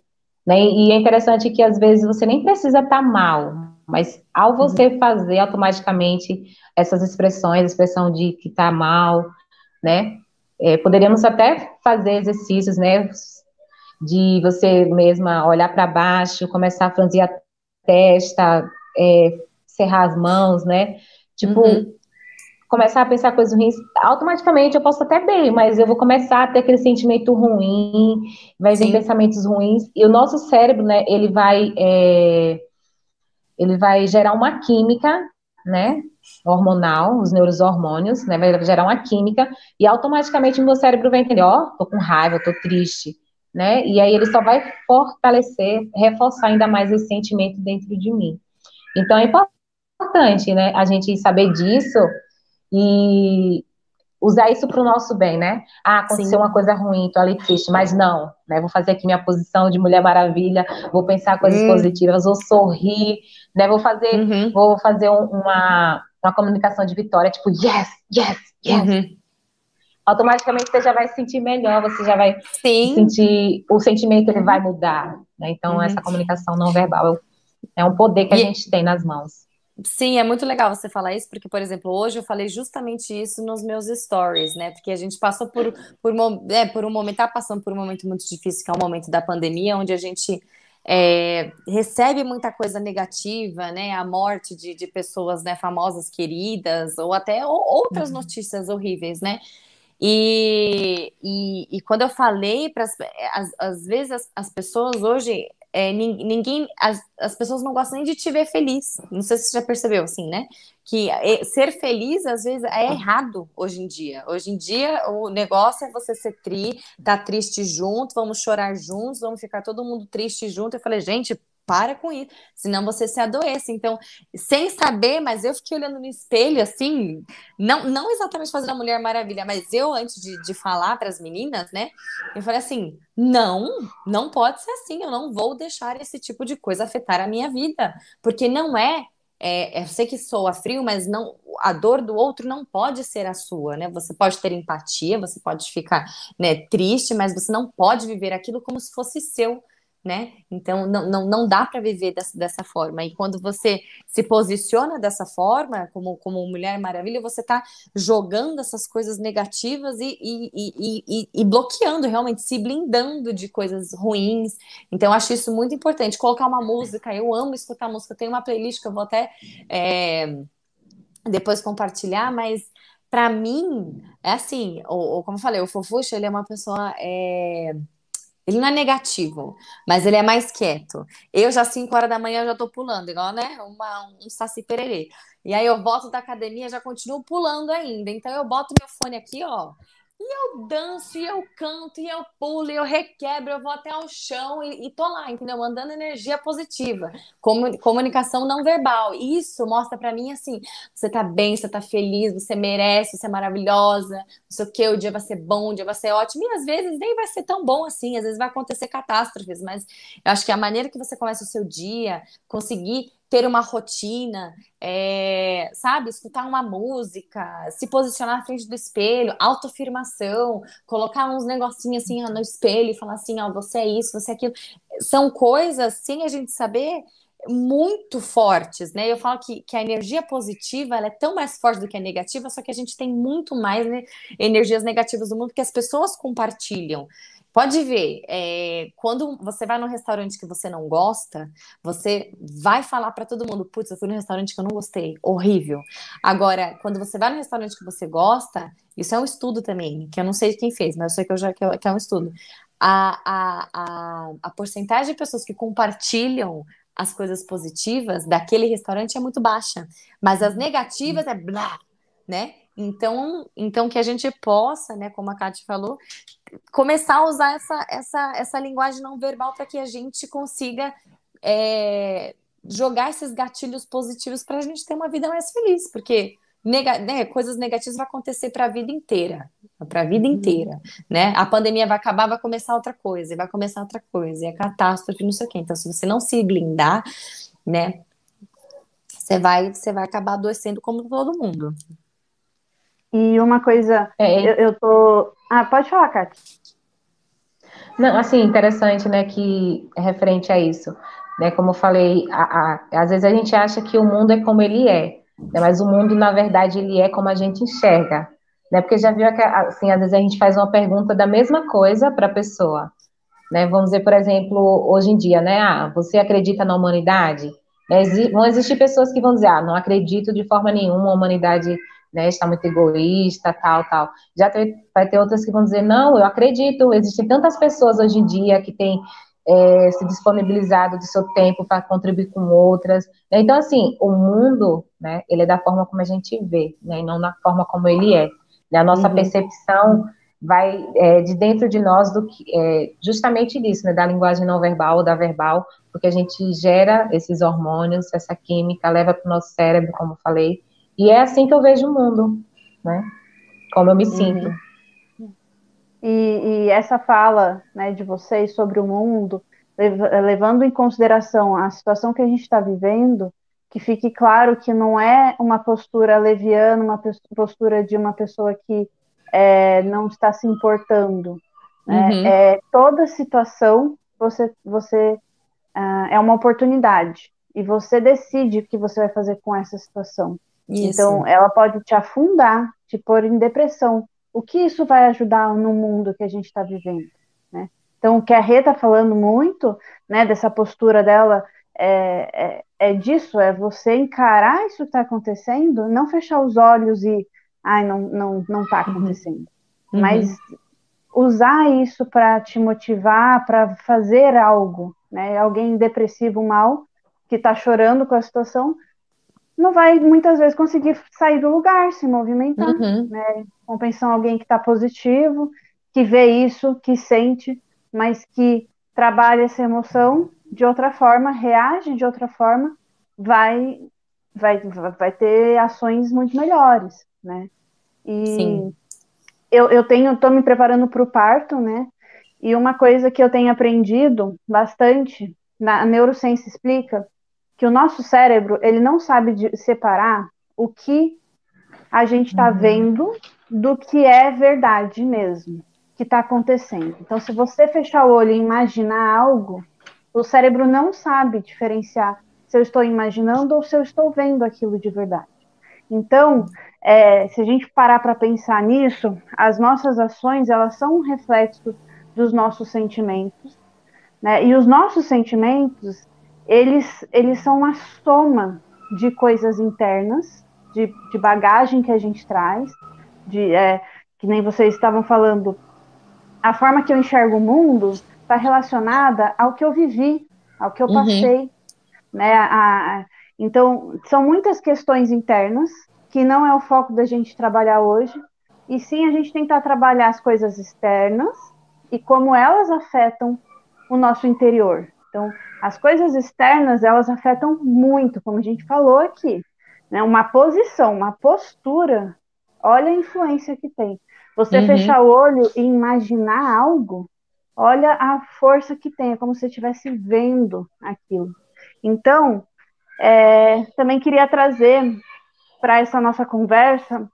S2: Né? E é interessante que às vezes você nem precisa estar tá mal, mas ao você uhum. fazer automaticamente essas expressões, expressão de que está mal, né? É, poderíamos até fazer exercícios, né? De você mesma olhar para baixo, começar a franzir a testa, é, cerrar as mãos, né? Tipo, uhum começar a pensar coisas ruins, automaticamente eu posso até bem, mas eu vou começar a ter aquele sentimento ruim, vai vir pensamentos ruins, e o nosso cérebro, né, ele vai, é, ele vai gerar uma química, né, hormonal, os neurohormônios, né, vai gerar uma química, e automaticamente o meu cérebro vai entender, ó, oh, tô com raiva, tô triste, né, e aí ele só vai fortalecer, reforçar ainda mais esse sentimento dentro de mim. Então é importante, né, a gente saber disso, e usar isso para o nosso bem, né? Ah, aconteceu Sim. uma coisa ruim, tô ali triste, mas não, né? Vou fazer aqui minha posição de Mulher Maravilha, vou pensar coisas hum. positivas, vou sorrir, né? Vou fazer, uhum. vou fazer uma, uma comunicação de vitória, tipo, yes, yes, yes. Uhum. automaticamente você já vai se sentir melhor, você já vai Sim. sentir, o sentimento ele vai mudar. Né? Então, uhum. essa comunicação não verbal é um poder que a gente tem nas mãos.
S1: Sim, é muito legal você falar isso, porque, por exemplo, hoje eu falei justamente isso nos meus stories, né? Porque a gente passou por, por, é, por um momento, tá passando por um momento muito difícil, que é o momento da pandemia, onde a gente é, recebe muita coisa negativa, né? A morte de, de pessoas né, famosas, queridas, ou até ou, outras uhum. notícias horríveis, né? E, e, e, quando eu falei para às vezes as, as pessoas hoje é, ninguém, as, as pessoas não gostam nem de te ver feliz. Não sei se você já percebeu, assim, né? Que é, ser feliz às vezes é errado hoje em dia. Hoje em dia o negócio é você ser tri, tá triste junto, vamos chorar juntos, vamos ficar todo mundo triste junto. Eu falei, gente, para com isso, senão você se adoece. Então, sem saber, mas eu fiquei olhando no espelho, assim, não, não exatamente fazendo a Mulher Maravilha, mas eu, antes de, de falar para as meninas, né, eu falei assim: não, não pode ser assim, eu não vou deixar esse tipo de coisa afetar a minha vida, porque não é. É, eu sei que soa frio, mas não a dor do outro não pode ser a sua, né? Você pode ter empatia, você pode ficar né, triste, mas você não pode viver aquilo como se fosse seu né? Então não, não, não dá para viver dessa, dessa forma. E quando você se posiciona dessa forma, como, como Mulher Maravilha, você está jogando essas coisas negativas e, e, e, e, bloqueando, realmente, se blindando de coisas ruins. Então, acho isso muito importante. Colocar uma música, eu amo escutar música, tem uma playlist que eu vou até é, depois compartilhar, mas para mim, é assim, ou, ou, como eu falei, o Fofuxa, ele é uma pessoa. É, ele não é negativo, mas ele é mais quieto. Eu já 5 horas da manhã já tô pulando, igual, né? Uma, um saci pererê. E aí eu volto da academia, já continuo pulando ainda. Então eu boto meu fone aqui, ó, e eu danço, e eu canto, e eu pulo, e eu requebro, eu vou até ao chão e, e tô lá, entendeu? Mandando energia positiva. Comunicação não verbal. Isso mostra para mim assim: você tá bem, você tá feliz, você merece, você é maravilhosa, não sei o que, o dia vai ser bom, o dia vai ser ótimo. E às vezes nem vai ser tão bom assim, às vezes vai acontecer catástrofes, mas eu acho que a maneira que você começa o seu dia, conseguir ter uma rotina, é, sabe, escutar uma música, se posicionar na frente do espelho, autoafirmação, colocar uns negocinhos assim no espelho e falar assim, ó, você é isso, você é aquilo. São coisas, sem a gente saber, muito fortes, né? Eu falo que, que a energia positiva é tão mais forte do que a negativa, só que a gente tem muito mais né, energias negativas do mundo que as pessoas compartilham. Pode ver, é, quando você vai num restaurante que você não gosta, você vai falar para todo mundo: putz, eu fui num restaurante que eu não gostei, horrível. Agora, quando você vai num restaurante que você gosta, isso é um estudo também, que eu não sei quem fez, mas eu sei que, eu já, que, eu, que é um estudo. A, a, a, a porcentagem de pessoas que compartilham as coisas positivas daquele restaurante é muito baixa, mas as negativas é blá, né? Então, então que a gente possa, né, como a Kátia falou, começar a usar essa, essa, essa linguagem não verbal para que a gente consiga é, jogar esses gatilhos positivos para a gente ter uma vida mais feliz, porque nega, né, coisas negativas vão acontecer para a vida inteira, para a vida uhum. inteira, né? A pandemia vai acabar, vai começar outra coisa, vai começar outra coisa, e a catástrofe, não sei o quê. Então, se você não se blindar, né, você vai, você vai acabar adoecendo como todo mundo.
S3: E uma coisa, é, eu, eu tô. Ah, pode falar, Kátia.
S2: Não, assim, interessante, né, que é referente a isso, né, como eu falei, a, a, às vezes a gente acha que o mundo é como ele é, né, mas o mundo, na verdade, ele é como a gente enxerga, né, porque já viu, que, assim, às vezes a gente faz uma pergunta da mesma coisa para a pessoa, né, vamos dizer, por exemplo, hoje em dia, né, ah, você acredita na humanidade? É, vão existir pessoas que vão dizer, ah, não acredito de forma nenhuma, a humanidade né, está muito egoísta, tal, tal. Já tem, vai ter outras que vão dizer, não, eu acredito, existem tantas pessoas hoje em dia que têm é, se disponibilizado do seu tempo para contribuir com outras. Então, assim, o mundo, né, ele é da forma como a gente vê, né, e não da forma como ele é. Né? A nossa uhum. percepção vai é, de dentro de nós do que é, justamente disso, né, da linguagem não verbal ou da verbal, porque a gente gera esses hormônios, essa química, leva para o nosso cérebro, como falei, e é assim que eu vejo o mundo, né? Como eu me uhum. sinto.
S3: E, e, essa fala né, de vocês sobre o mundo, levando em consideração a situação que a gente está vivendo, que fique claro que não é uma postura leviana, uma postura de uma pessoa que é, não está se importando. Né? Uhum. É, toda situação você, você uh, é uma oportunidade e você decide o que você vai fazer com essa situação. Isso. Então, ela pode te afundar, te pôr em depressão. O que isso vai ajudar no mundo que a gente está vivendo? Né? Então, o que a Rê está falando muito, né, dessa postura dela, é, é, é, disso, é você encarar isso que está acontecendo, não fechar os olhos e, ai, não, não, não está uhum. acontecendo. Uhum. Mas usar isso para te motivar, para fazer algo, né? Alguém depressivo mal que está chorando com a situação, não vai muitas vezes conseguir sair do lugar, se movimentar, uhum. né? Compensar alguém que está positivo, que vê isso, que sente, mas que trabalha essa emoção de outra forma, reage de outra forma, vai vai, vai ter ações muito melhores, né? E Sim. eu, eu tenho, estou me preparando para o parto, né? E uma coisa que eu tenho aprendido bastante, na, a neurociência explica que o nosso cérebro, ele não sabe separar o que a gente está uhum. vendo do que é verdade mesmo, que está acontecendo. Então, se você fechar o olho e imaginar algo, o cérebro não sabe diferenciar se eu estou imaginando ou se eu estou vendo aquilo de verdade. Então, é, se a gente parar para pensar nisso, as nossas ações elas são um reflexo dos nossos sentimentos, né? E os nossos sentimentos eles eles são uma soma de coisas internas, de, de bagagem que a gente traz, de é, que nem vocês estavam falando, a forma que eu enxergo o mundo está relacionada ao que eu vivi, ao que eu uhum. passei, uhum. né? A, a, então, são muitas questões internas que não é o foco da gente trabalhar hoje, e sim a gente tentar trabalhar as coisas externas e como elas afetam o nosso interior. Então, as coisas externas, elas afetam muito, como a gente falou aqui. Né? Uma posição, uma postura, olha a influência que tem. Você uhum. fechar o olho e imaginar algo, olha a força que tem, é como se estivesse vendo aquilo. Então, é, também queria trazer para essa nossa conversa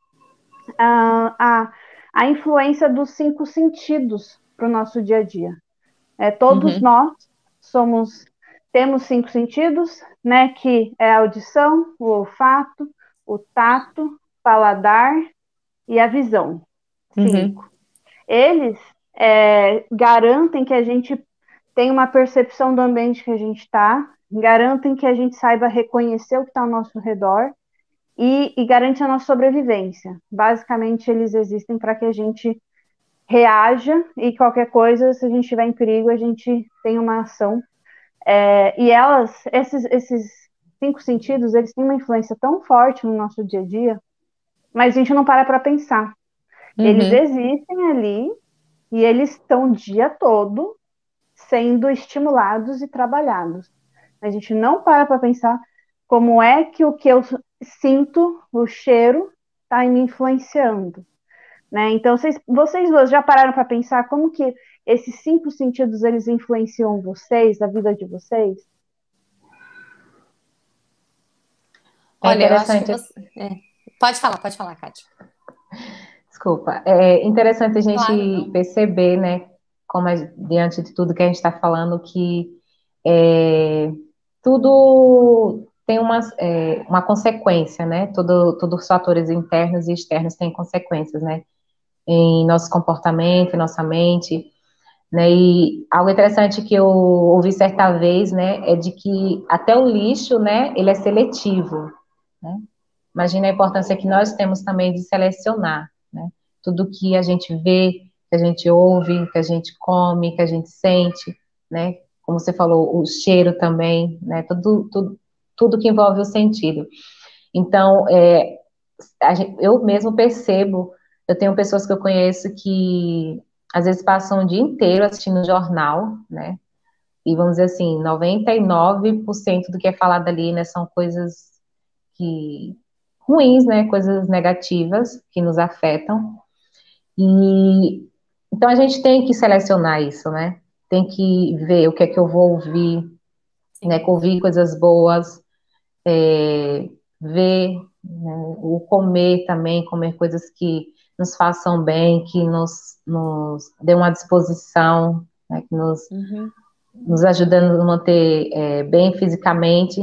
S3: a, a, a, influência dos cinco sentidos para o nosso dia a dia. É, todos uhum. nós somos temos cinco sentidos, né? Que é a audição, o olfato, o tato, paladar e a visão. Uhum. Cinco. Uhum. Eles é, garantem que a gente tem uma percepção do ambiente que a gente está, garantem que a gente saiba reconhecer o que está ao nosso redor e, e garante a nossa sobrevivência. Basicamente, eles existem para que a gente reaja e qualquer coisa, se a gente estiver em perigo, a gente tem uma ação. É, e elas, esses, esses cinco sentidos, eles têm uma influência tão forte no nosso dia a dia, mas a gente não para para pensar. Uhum. Eles existem ali e eles estão o dia todo sendo estimulados e trabalhados. A gente não para para pensar como é que o que eu sinto, o cheiro, está me influenciando. Né? Então, vocês, vocês já pararam para pensar como que esses cinco sentidos eles influenciam vocês, a vida de vocês?
S1: Olha, é interessante. Você... É. Pode falar, pode falar, Kátia.
S2: Desculpa. É interessante a gente claro, perceber, né, como é, diante de tudo que a gente está falando, que é, tudo tem uma, é, uma consequência, né? Todo, todos os fatores internos e externos têm consequências, né? Em nosso comportamento, em nossa mente, né? E algo interessante que eu ouvi certa vez, né, é de que até o lixo, né, ele é seletivo, né? Imagina a importância que nós temos também de selecionar, né? Tudo que a gente vê, que a gente ouve, que a gente come, que a gente sente, né? Como você falou, o cheiro também, né? Tudo, tudo, tudo que envolve o sentido. Então, é, gente, eu mesmo percebo, eu tenho pessoas que eu conheço que às vezes passam o dia inteiro assistindo jornal, né? E vamos dizer assim, 99% do que é falado ali, né, são coisas que ruins, né, coisas negativas que nos afetam. E então a gente tem que selecionar isso, né? Tem que ver o que é que eu vou ouvir, né? Ouvir coisas boas, é, ver, né, o comer também, comer coisas que nos façam bem, que nos, nos dê uma disposição, né, que nos, uhum. nos ajude a manter é, bem fisicamente,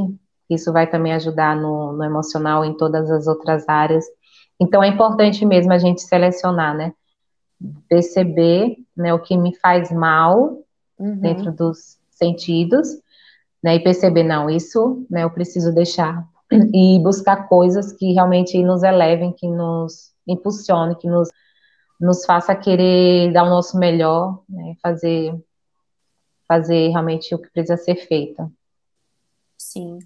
S2: isso vai também ajudar no, no emocional em todas as outras áreas. Então é importante mesmo a gente selecionar, né? Perceber né, o que me faz mal uhum. dentro dos sentidos, né? E perceber, não, isso né, eu preciso deixar. E buscar coisas que realmente nos elevem, que nos impulsionem, que nos, nos faça querer dar o nosso melhor, né? Fazer, fazer realmente o que precisa ser feito.
S1: Sim.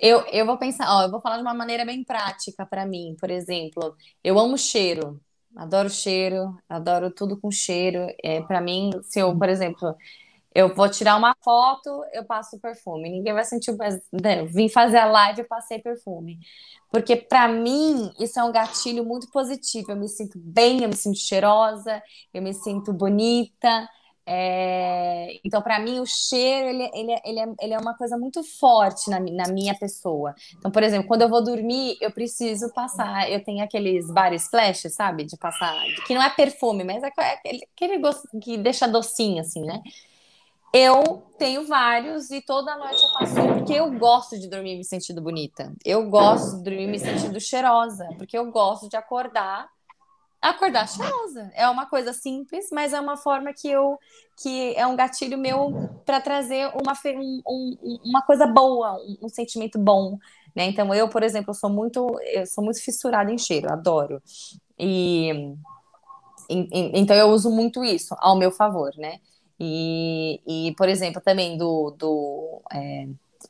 S1: Eu, eu vou pensar, ó, eu vou falar de uma maneira bem prática para mim, por exemplo. Eu amo cheiro, adoro cheiro, adoro tudo com cheiro. É, para mim, se eu, por exemplo, eu vou tirar uma foto, eu passo perfume. Ninguém vai sentir. Né, vim fazer a live, eu passei perfume. Porque para mim, isso é um gatilho muito positivo. Eu me sinto bem, eu me sinto cheirosa, eu me sinto bonita. É, então, para mim, o cheiro ele, ele, ele, é, ele é uma coisa muito forte na, na minha pessoa. Então, por exemplo, quando eu vou dormir, eu preciso passar. Eu tenho aqueles body splash, sabe? De passar. Que não é perfume, mas é aquele, aquele gosto que deixa docinho, assim, né? Eu tenho vários e toda noite eu passo porque eu gosto de dormir me sentindo bonita. Eu gosto de dormir me sentindo cheirosa, porque eu gosto de acordar acordar cheirosa. É uma coisa simples, mas é uma forma que eu que é um gatilho meu para trazer uma, um, uma coisa boa, um, sentimento bom, né? Então eu, por exemplo, sou muito eu sou muito fissurada em cheiro, adoro. E, e então eu uso muito isso ao meu favor, né? E, e por exemplo, também do, do é,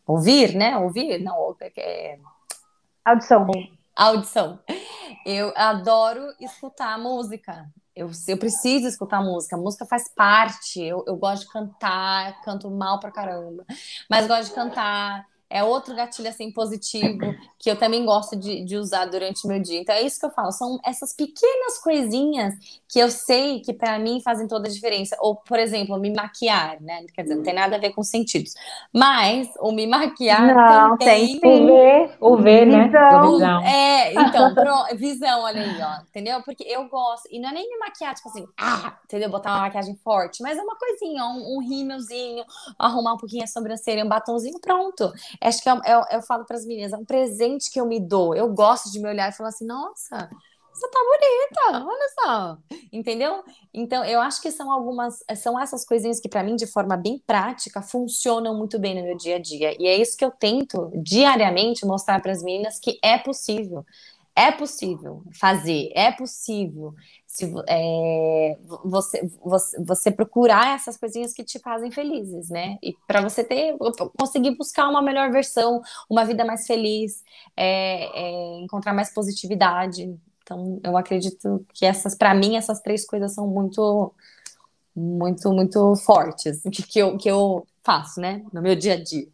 S1: ouvir, né? Ouvir, não, é,
S3: audição.
S1: Audição. Eu adoro escutar música. Eu, eu preciso escutar música. A música faz parte. Eu, eu gosto de cantar, canto mal pra caramba. Mas gosto de cantar é outro gatilho assim positivo que eu também gosto de, de, usar durante o meu dia. Então é isso que eu falo, são essas pequenas coisinhas que eu sei que para mim fazem toda a diferença. Ou, por exemplo, me maquiar, né? Quer dizer, não tem nada a ver com sentidos. Mas o me maquiar
S3: não, também
S2: tem o ver, o ver, né?
S1: Visão. É, então, pro, visão, olha aí, ó, entendeu? Porque eu gosto, e não é nem me maquiar, tipo assim, ah, entendeu? Botar uma maquiagem forte, mas é uma coisinha, um, um rímelzinho, arrumar um pouquinho a sobrancelha, um batonzinho, pronto Acho que é é eu falo para as meninas, é um presente que eu me dou. Eu gosto de me olhar e falar assim, nossa, você tá bonita, olha só, entendeu? Então, eu acho que são algumas, são essas coisinhas que para mim, de forma bem prática, funcionam muito bem no meu dia a dia. E é isso que eu tento diariamente mostrar para as meninas que é possível. É possível fazer, é possível se, é, você, você, você procurar essas coisinhas que te fazem felizes, né? E para você ter conseguir buscar uma melhor versão, uma vida mais feliz, é, é, encontrar mais positividade. Então, eu acredito que essas, para mim, essas três coisas são muito, muito, muito fortes que, que, eu, que eu faço, né? No meu dia a dia.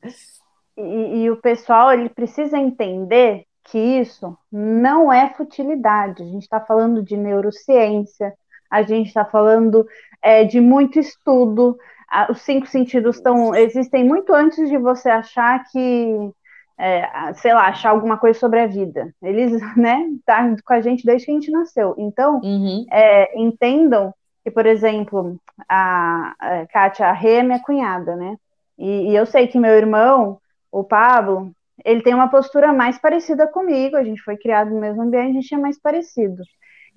S3: E, e o pessoal ele precisa entender que isso não é futilidade. A gente está falando de neurociência, a gente está falando é, de muito estudo. Os cinco sentidos estão existem muito antes de você achar que, é, sei lá, achar alguma coisa sobre a vida. Eles, né, tá com a gente desde que a gente nasceu. Então, uhum. é, entendam que, por exemplo, a, a Kátia, a Rê é minha cunhada, né? E, e eu sei que meu irmão, o Pablo, ele tem uma postura mais parecida comigo, a gente foi criado no mesmo ambiente, a gente é mais parecido.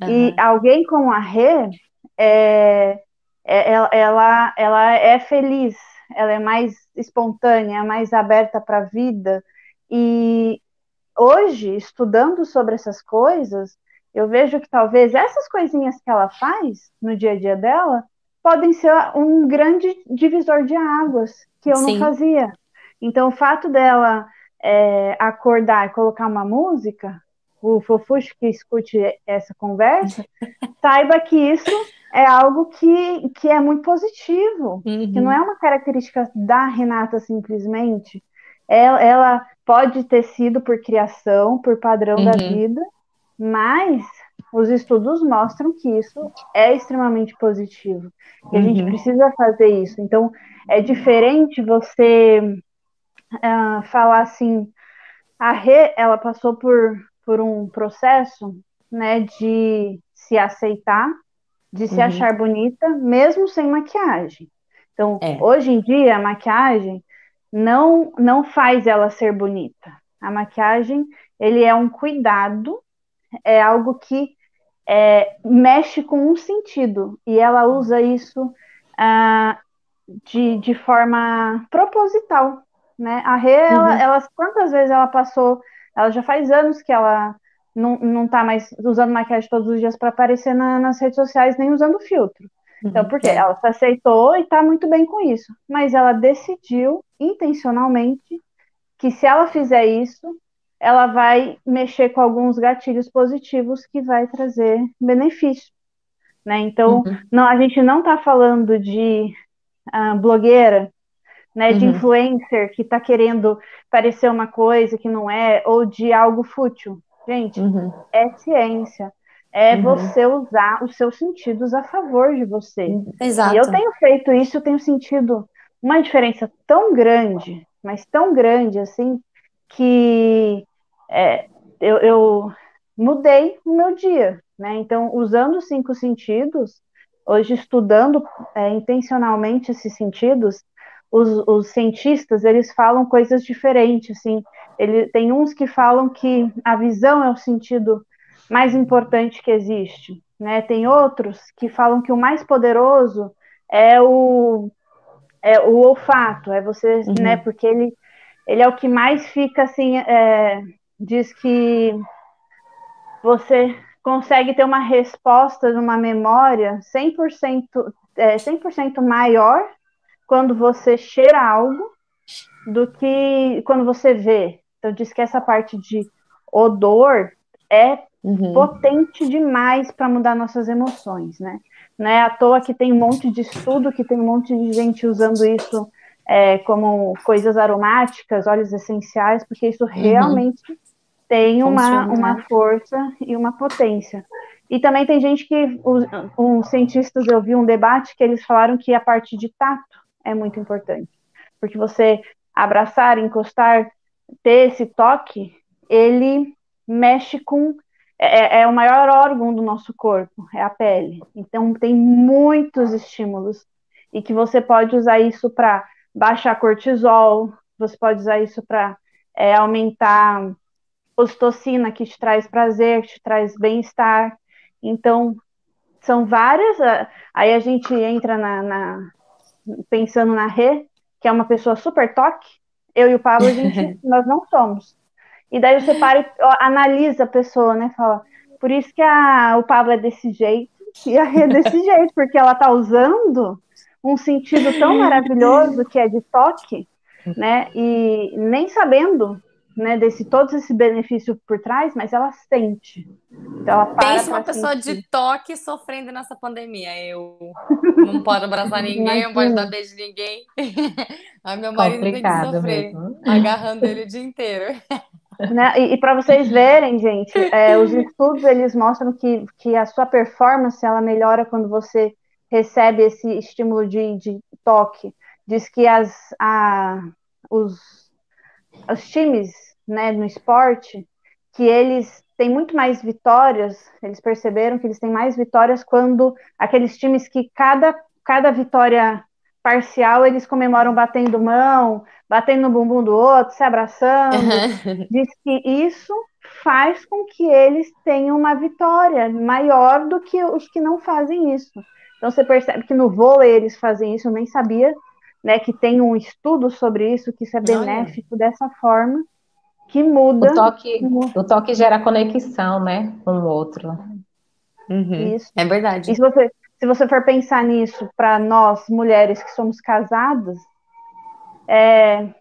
S3: Uhum. E alguém como a Rê, é, é, ela, ela é feliz, ela é mais espontânea, mais aberta para a vida. E hoje, estudando sobre essas coisas, eu vejo que talvez essas coisinhas que ela faz no dia a dia dela podem ser um grande divisor de águas que eu Sim. não fazia. Então, o fato dela é, acordar e colocar uma música, o fofuxo que escute essa conversa, saiba que isso é algo que, que é muito positivo, uhum. que não é uma característica da Renata simplesmente. Ela, ela pode ter sido por criação, por padrão uhum. da vida, mas os estudos mostram que isso é extremamente positivo. E a gente uhum. precisa fazer isso. Então, é diferente você uh, falar assim, a Rê, ela passou por, por um processo, né, de se aceitar, de se uhum. achar bonita, mesmo sem maquiagem. Então, é. hoje em dia, a maquiagem não, não faz ela ser bonita. A maquiagem, ele é um cuidado, é algo que é, mexe com um sentido, e ela usa isso ah, de, de forma proposital, né? A Rê, uhum. ela, ela, quantas vezes ela passou, ela já faz anos que ela não, não tá mais usando maquiagem todos os dias para aparecer na, nas redes sociais, nem usando filtro. Então, uhum. porque é. ela se aceitou e está muito bem com isso. Mas ela decidiu intencionalmente que se ela fizer isso, ela vai mexer com alguns gatilhos positivos que vai trazer benefício. Né? Então, uhum. não, a gente não está falando de uh, blogueira, né, de uhum. influencer que está querendo parecer uma coisa que não é, ou de algo fútil. Gente, uhum. é ciência. É uhum. você usar os seus sentidos a favor de você.
S1: Exato.
S3: E eu tenho feito isso, eu tenho sentido uma diferença tão grande, mas tão grande assim, que é, eu, eu mudei o meu dia. Né? Então, usando os cinco sentidos, hoje estudando é, intencionalmente esses sentidos, os, os, cientistas eles falam coisas diferentes, assim. Ele tem uns que falam que a visão é o sentido mais importante que existe, né? Tem outros que falam que o mais poderoso é o é o olfato, é você, uhum. né? Porque ele ele é o que mais fica assim, é, diz que você consegue ter uma resposta numa memória 100%, é, 100% maior quando você cheira algo do que quando você vê. Então, diz que essa parte de odor é uhum. potente demais para mudar nossas emoções, né? Não é à toa que tem um monte de estudo, que tem um monte de gente usando isso é, como coisas aromáticas, óleos essenciais, porque isso uhum. realmente tem uma, uma né? força e uma potência. E também tem gente que, os, os cientistas, eu vi um debate que eles falaram que a parte de tato é muito importante. Porque você abraçar, encostar, ter esse toque, ele mexe com. É, é, o maior órgão do nosso corpo, é a pele. Então, tem muitos estímulos. E que você pode usar isso para baixar cortisol, você pode usar isso para é, aumentar ocitocina, que te traz prazer, que te traz bem-estar. Então, são várias. Aí a gente entra na, na pensando na Rê, que é uma pessoa super toque, eu e o Pablo, a gente, nós não somos. E daí você para e analisa a pessoa, né? Fala, por isso que a, o Pablo é desse jeito e a Rê é desse jeito, porque ela tá usando um sentido tão maravilhoso que é de toque, né? E nem sabendo né, desse todo esse benefício por trás, mas ela sente.
S1: Então ela Pensa uma pessoa sentir. de toque sofrendo nessa pandemia. Eu não posso abraçar ninguém, não posso dar beijo em ninguém. Aí meu marido Complicado tem que sofrer, mesmo. agarrando ele o dia inteiro.
S3: Né? E, e para vocês verem, gente, é, os estudos eles mostram que, que a sua performance ela melhora quando você recebe esse estímulo de, de toque. Diz que as, a, os os times né, no esporte, que eles têm muito mais vitórias, eles perceberam que eles têm mais vitórias quando aqueles times que cada, cada vitória parcial eles comemoram batendo mão, batendo no bumbum do outro, se abraçando. Diz que isso faz com que eles tenham uma vitória maior do que os que não fazem isso. Então você percebe que no vôlei eles fazem isso, eu nem sabia, né, que tem um estudo sobre isso, que isso é benéfico Olha. dessa forma, que muda.
S2: O toque, o toque gera conexão, né, com o outro.
S1: Uhum. Isso. É verdade.
S3: E se você, se você for pensar nisso para nós, mulheres que somos casadas, é,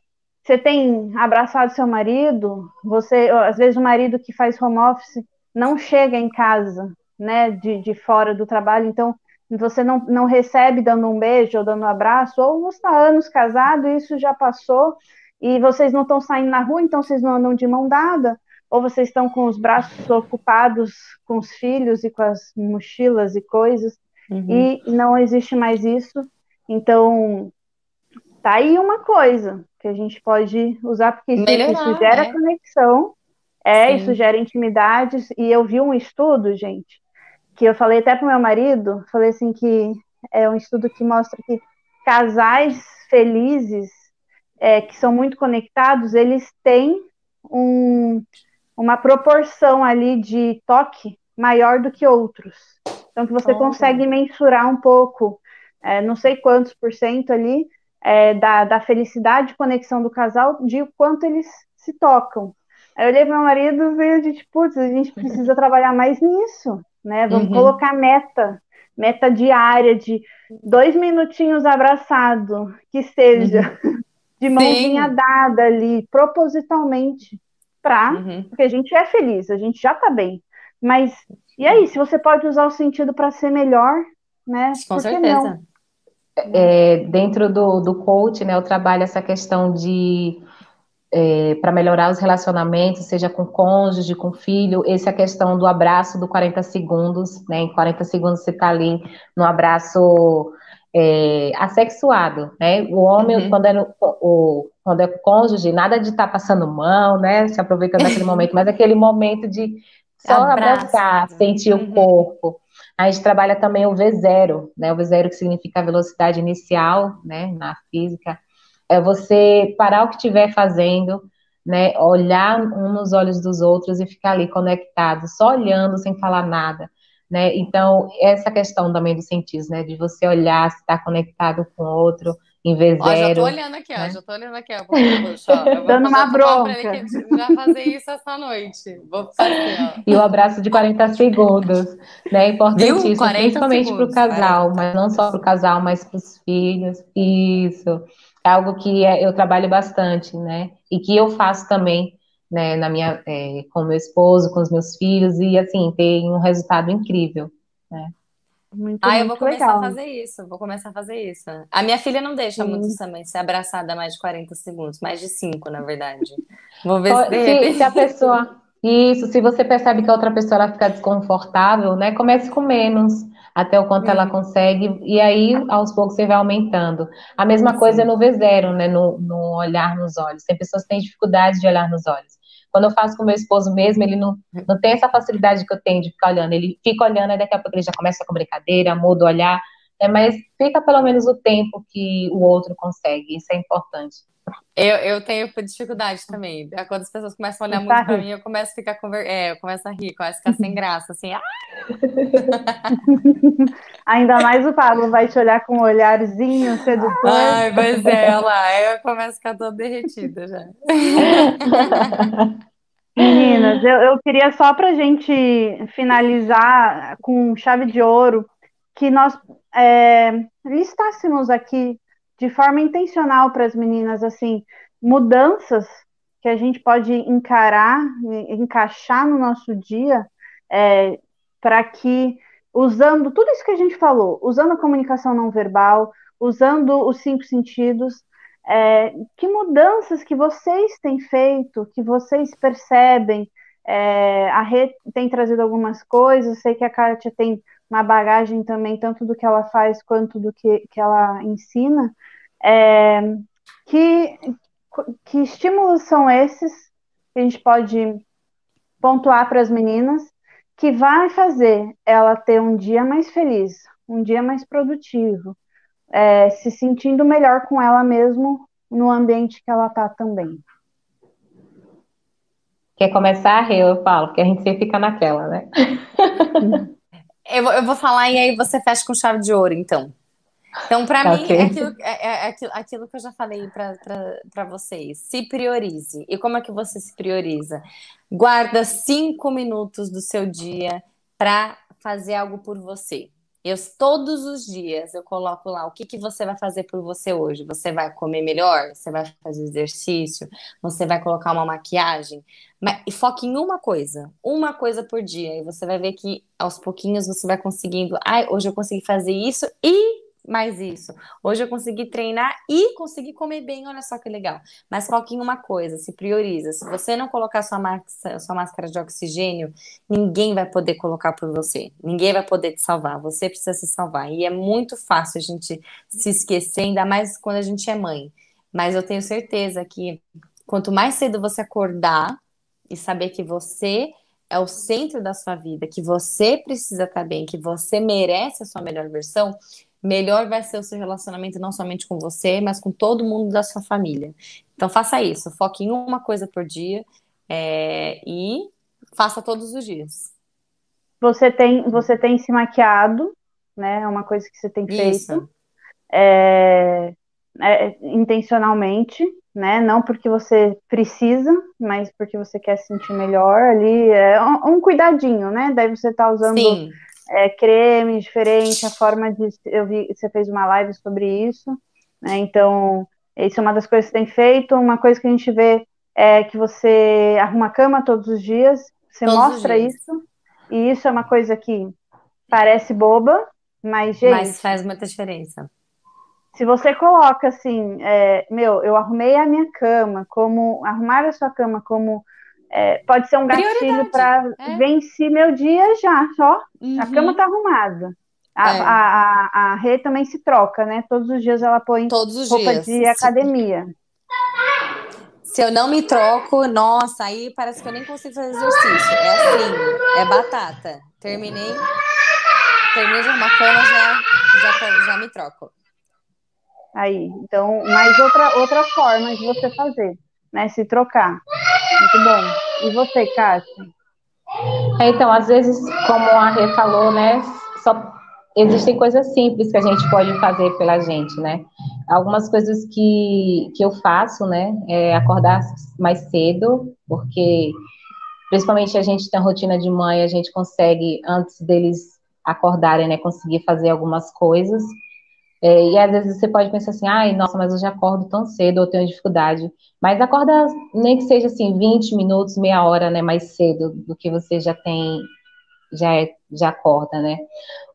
S3: você tem abraçado seu marido, você, às vezes o marido que faz home office não chega em casa, né, de, de fora do trabalho, então você não, não recebe dando um beijo ou dando um abraço, ou você está anos casado e isso já passou, e vocês não estão saindo na rua, então vocês não andam de mão dada, ou vocês estão com os braços ocupados com os filhos e com as mochilas e coisas, uhum. e não existe mais isso. Então, tá aí uma coisa que a gente pode usar, porque isso, Melhorar, isso gera é. conexão, é, Sim. isso gera intimidades, e eu vi um estudo, gente, que eu falei até pro meu marido, falei assim que é um estudo que mostra que casais felizes, é, que são muito conectados, eles têm um, uma proporção ali de toque maior do que outros. Então, que você oh. consegue mensurar um pouco, é, não sei quantos por cento ali, é, da, da felicidade e conexão do casal, de quanto eles se tocam. Aí eu olhei para meu marido e veio de, putz, a gente precisa trabalhar mais nisso, né? Vamos uhum. colocar meta, meta diária de dois minutinhos abraçado, que seja uhum. de mãozinha Sim. dada ali, propositalmente, para, uhum. porque a gente é feliz, a gente já está bem. Mas e aí, se você pode usar o sentido para ser melhor, né?
S1: Com certeza.
S2: É, dentro do, do coach, né, eu trabalho essa questão de é, para melhorar os relacionamentos, seja com cônjuge, com filho, essa é a questão do abraço do 40 segundos, né? Em 40 segundos você está ali no abraço é, assexuado, né? O homem, uhum. quando, é no, o, quando é cônjuge, nada de estar tá passando mão, né? Se aproveitando daquele momento, mas aquele momento de só Abraço. abraçar, sentir uhum. o corpo. A gente trabalha também o V0, né? O V0 que significa velocidade inicial, né? Na física. É você parar o que estiver fazendo, né? Olhar um nos olhos dos outros e ficar ali conectado, só olhando sem falar nada. Né? Então, essa questão também dos sentidos, né? De você olhar, se está conectado com o outro, em vez
S1: ó,
S2: zero.
S1: Já tô olhando aqui, né? ó, já tô olhando aqui, ó. Eu
S3: Dando uma bronca.
S1: Já fazer isso essa noite. Vou fazer, ó.
S2: E o abraço de 40 segundos, né? Importantíssimo, 40 principalmente para o casal, 40. mas não só para o casal, mas para os filhos. Isso. É algo que é, eu trabalho bastante, né? E que eu faço também, né, na minha, é, com meu esposo, com os meus filhos, e assim, tem um resultado incrível, né?
S1: Muito, ah, eu vou começar legal. a fazer isso, vou começar a fazer isso. A minha filha não deixa muito também ser abraçada mais de 40 segundos, mais de 5, na verdade. Vou ver se,
S2: se, se a pessoa. Isso, se você percebe que a outra pessoa ela fica desconfortável, né? Comece com menos, até o quanto ela uhum. consegue, e aí aos poucos você vai aumentando. A mesma Sim. coisa no V0, né? No, no olhar nos olhos. Tem pessoas que têm dificuldade de olhar nos olhos. Quando eu faço com meu esposo mesmo, ele não, não tem essa facilidade que eu tenho de ficar olhando. Ele fica olhando, e daqui a pouco ele já começa com brincadeira, muda o olhar. É, mas fica pelo menos o tempo que o outro consegue. Isso é importante.
S1: Eu, eu tenho dificuldade também. Quando as pessoas começam a olhar muito para mim, eu começo a ficar conver... é, eu começo a rir, começo a ficar sem graça, assim.
S3: Ainda mais o Pablo vai te olhar com um olharzinho sedutor.
S1: Ai, pois é, lá, eu começo a ficar toda derretida já.
S3: Meninas, eu, eu queria só para a gente finalizar com chave de ouro que nós é, listássemos aqui de forma intencional para as meninas, assim, mudanças que a gente pode encarar, encaixar no nosso dia, é, para que, usando tudo isso que a gente falou, usando a comunicação não verbal, usando os cinco sentidos, é, que mudanças que vocês têm feito, que vocês percebem, é, a Rê tem trazido algumas coisas, sei que a Kátia tem uma bagagem também, tanto do que ela faz quanto do que, que ela ensina, é, que, que estímulos são esses que a gente pode pontuar para as meninas que vai fazer ela ter um dia mais feliz, um dia mais produtivo, é, se sentindo melhor com ela mesmo no ambiente que ela está também.
S2: Quer começar? Eu falo, porque a gente sempre fica naquela, né?
S1: eu, eu vou falar e aí você fecha com chave de ouro, então. Então, para okay. mim, é aquilo, é, é aquilo, aquilo, que eu já falei para vocês. Se priorize. E como é que você se prioriza? Guarda cinco minutos do seu dia para fazer algo por você. Eu todos os dias eu coloco lá o que, que você vai fazer por você hoje. Você vai comer melhor? Você vai fazer exercício? Você vai colocar uma maquiagem? Mas, e foque em uma coisa, uma coisa por dia. E você vai ver que aos pouquinhos você vai conseguindo. Ai, hoje eu consegui fazer isso e mais isso. Hoje eu consegui treinar e consegui comer bem, olha só que legal. Mas foque em uma coisa, se prioriza. Se você não colocar sua, máscara, sua máscara de oxigênio, ninguém vai poder colocar por você. Ninguém vai poder te salvar. Você precisa se salvar. E é muito fácil a gente se esquecer, ainda mais quando a gente é mãe. Mas eu tenho certeza que quanto mais cedo você acordar e saber que você é o centro da sua vida, que você precisa estar bem, que você merece a sua melhor versão, melhor vai ser o seu relacionamento não somente com você, mas com todo mundo da sua família. Então faça isso, foque em uma coisa por dia é, e faça todos os dias.
S3: Você tem, você tem se maquiado, né? É uma coisa que você tem feito. Isso. É, é, intencionalmente, né? Não porque você precisa, mas porque você quer se sentir melhor ali. É um, um cuidadinho, né? Daí você tá usando é, creme diferente, a forma de. Eu vi, você fez uma live sobre isso, né? Então, isso é uma das coisas que você tem feito. Uma coisa que a gente vê é que você arruma a cama todos os dias, você todos mostra isso, e isso é uma coisa que parece boba, mas, gente.
S1: Mas faz muita diferença.
S3: Se você coloca assim, é, meu, eu arrumei a minha cama, como arrumar a sua cama como é, pode ser um gatilho para é. vencer meu dia já, só. Uhum. A cama tá arrumada. A, é. a, a, a Rê também se troca, né? Todos os dias ela põe roupa dias. de academia.
S1: Se eu não me troco, nossa, aí parece que eu nem consigo fazer exercício. É assim, é batata. Terminei, terminei de arrumar cama, já, já, já me troco.
S3: Aí, então, mais outra, outra forma de você fazer, né? Se trocar. Muito bom. E você, Kátia?
S2: É, então, às vezes, como a Rê falou, né? Só existem coisas simples que a gente pode fazer pela gente, né? Algumas coisas que, que eu faço, né? É acordar mais cedo, porque principalmente a gente tem a rotina de mãe, a gente consegue, antes deles acordarem, né? Conseguir fazer algumas coisas. É, e às vezes você pode pensar assim, ai, nossa, mas eu já acordo tão cedo, eu tenho dificuldade. Mas acorda, nem que seja assim, 20 minutos, meia hora, né, mais cedo do que você já tem, já, é, já acorda, né.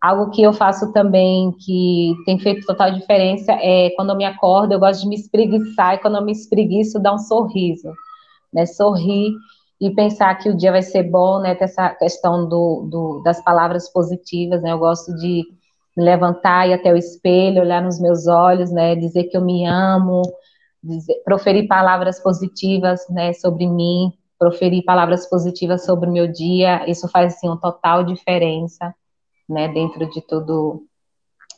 S2: Algo que eu faço também, que tem feito total diferença, é quando eu me acordo, eu gosto de me espreguiçar, e quando eu me espreguiço, dar um sorriso, né, sorrir e pensar que o dia vai ser bom, né, ter essa questão do, do das palavras positivas, né, eu gosto de me levantar e até o espelho, olhar nos meus olhos, né, dizer que eu me amo, dizer, proferir palavras positivas, né, sobre mim, proferir palavras positivas sobre o meu dia, isso faz, assim, uma total diferença, né, dentro de tudo,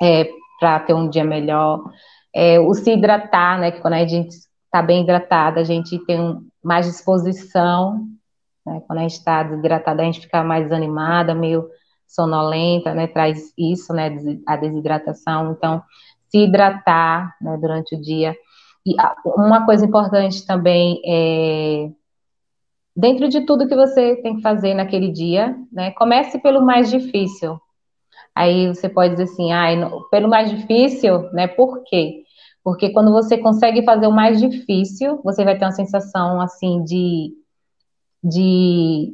S2: é, para ter um dia melhor. É, o se hidratar, né, que quando a gente está bem hidratada, a gente tem mais disposição, né, quando a gente está desidratada, a gente fica mais animada, meio sonolenta, né, traz isso, né, a desidratação, então, se hidratar, né, durante o dia, e uma coisa importante também é, dentro de tudo que você tem que fazer naquele dia, né, comece pelo mais difícil, aí você pode dizer assim, ah, pelo mais difícil, né, por quê? Porque quando você consegue fazer o mais difícil, você vai ter uma sensação, assim, de, de,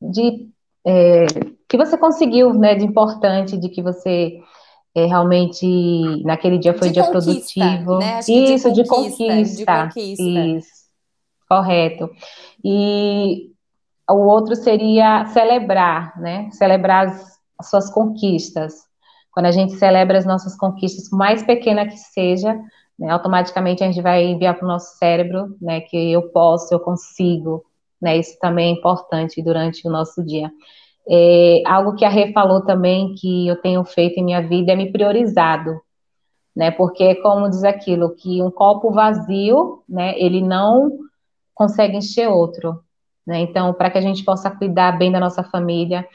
S2: de é, que você conseguiu, né, de importante, de que você é, realmente naquele dia foi de dia produtivo. Né? Isso, de conquista, de conquista. De conquista. Isso, correto. E o outro seria celebrar, né? Celebrar as, as suas conquistas. Quando a gente celebra as nossas conquistas, por mais pequena que seja, né, automaticamente a gente vai enviar para o nosso cérebro, né, que eu posso, eu consigo, né, isso também é importante durante o nosso dia. É, algo que a Rê falou também que eu tenho feito em minha vida é me priorizado, né? Porque como diz aquilo, que um copo vazio, né? Ele não consegue encher outro, né? Então, para que a gente possa cuidar bem da nossa família,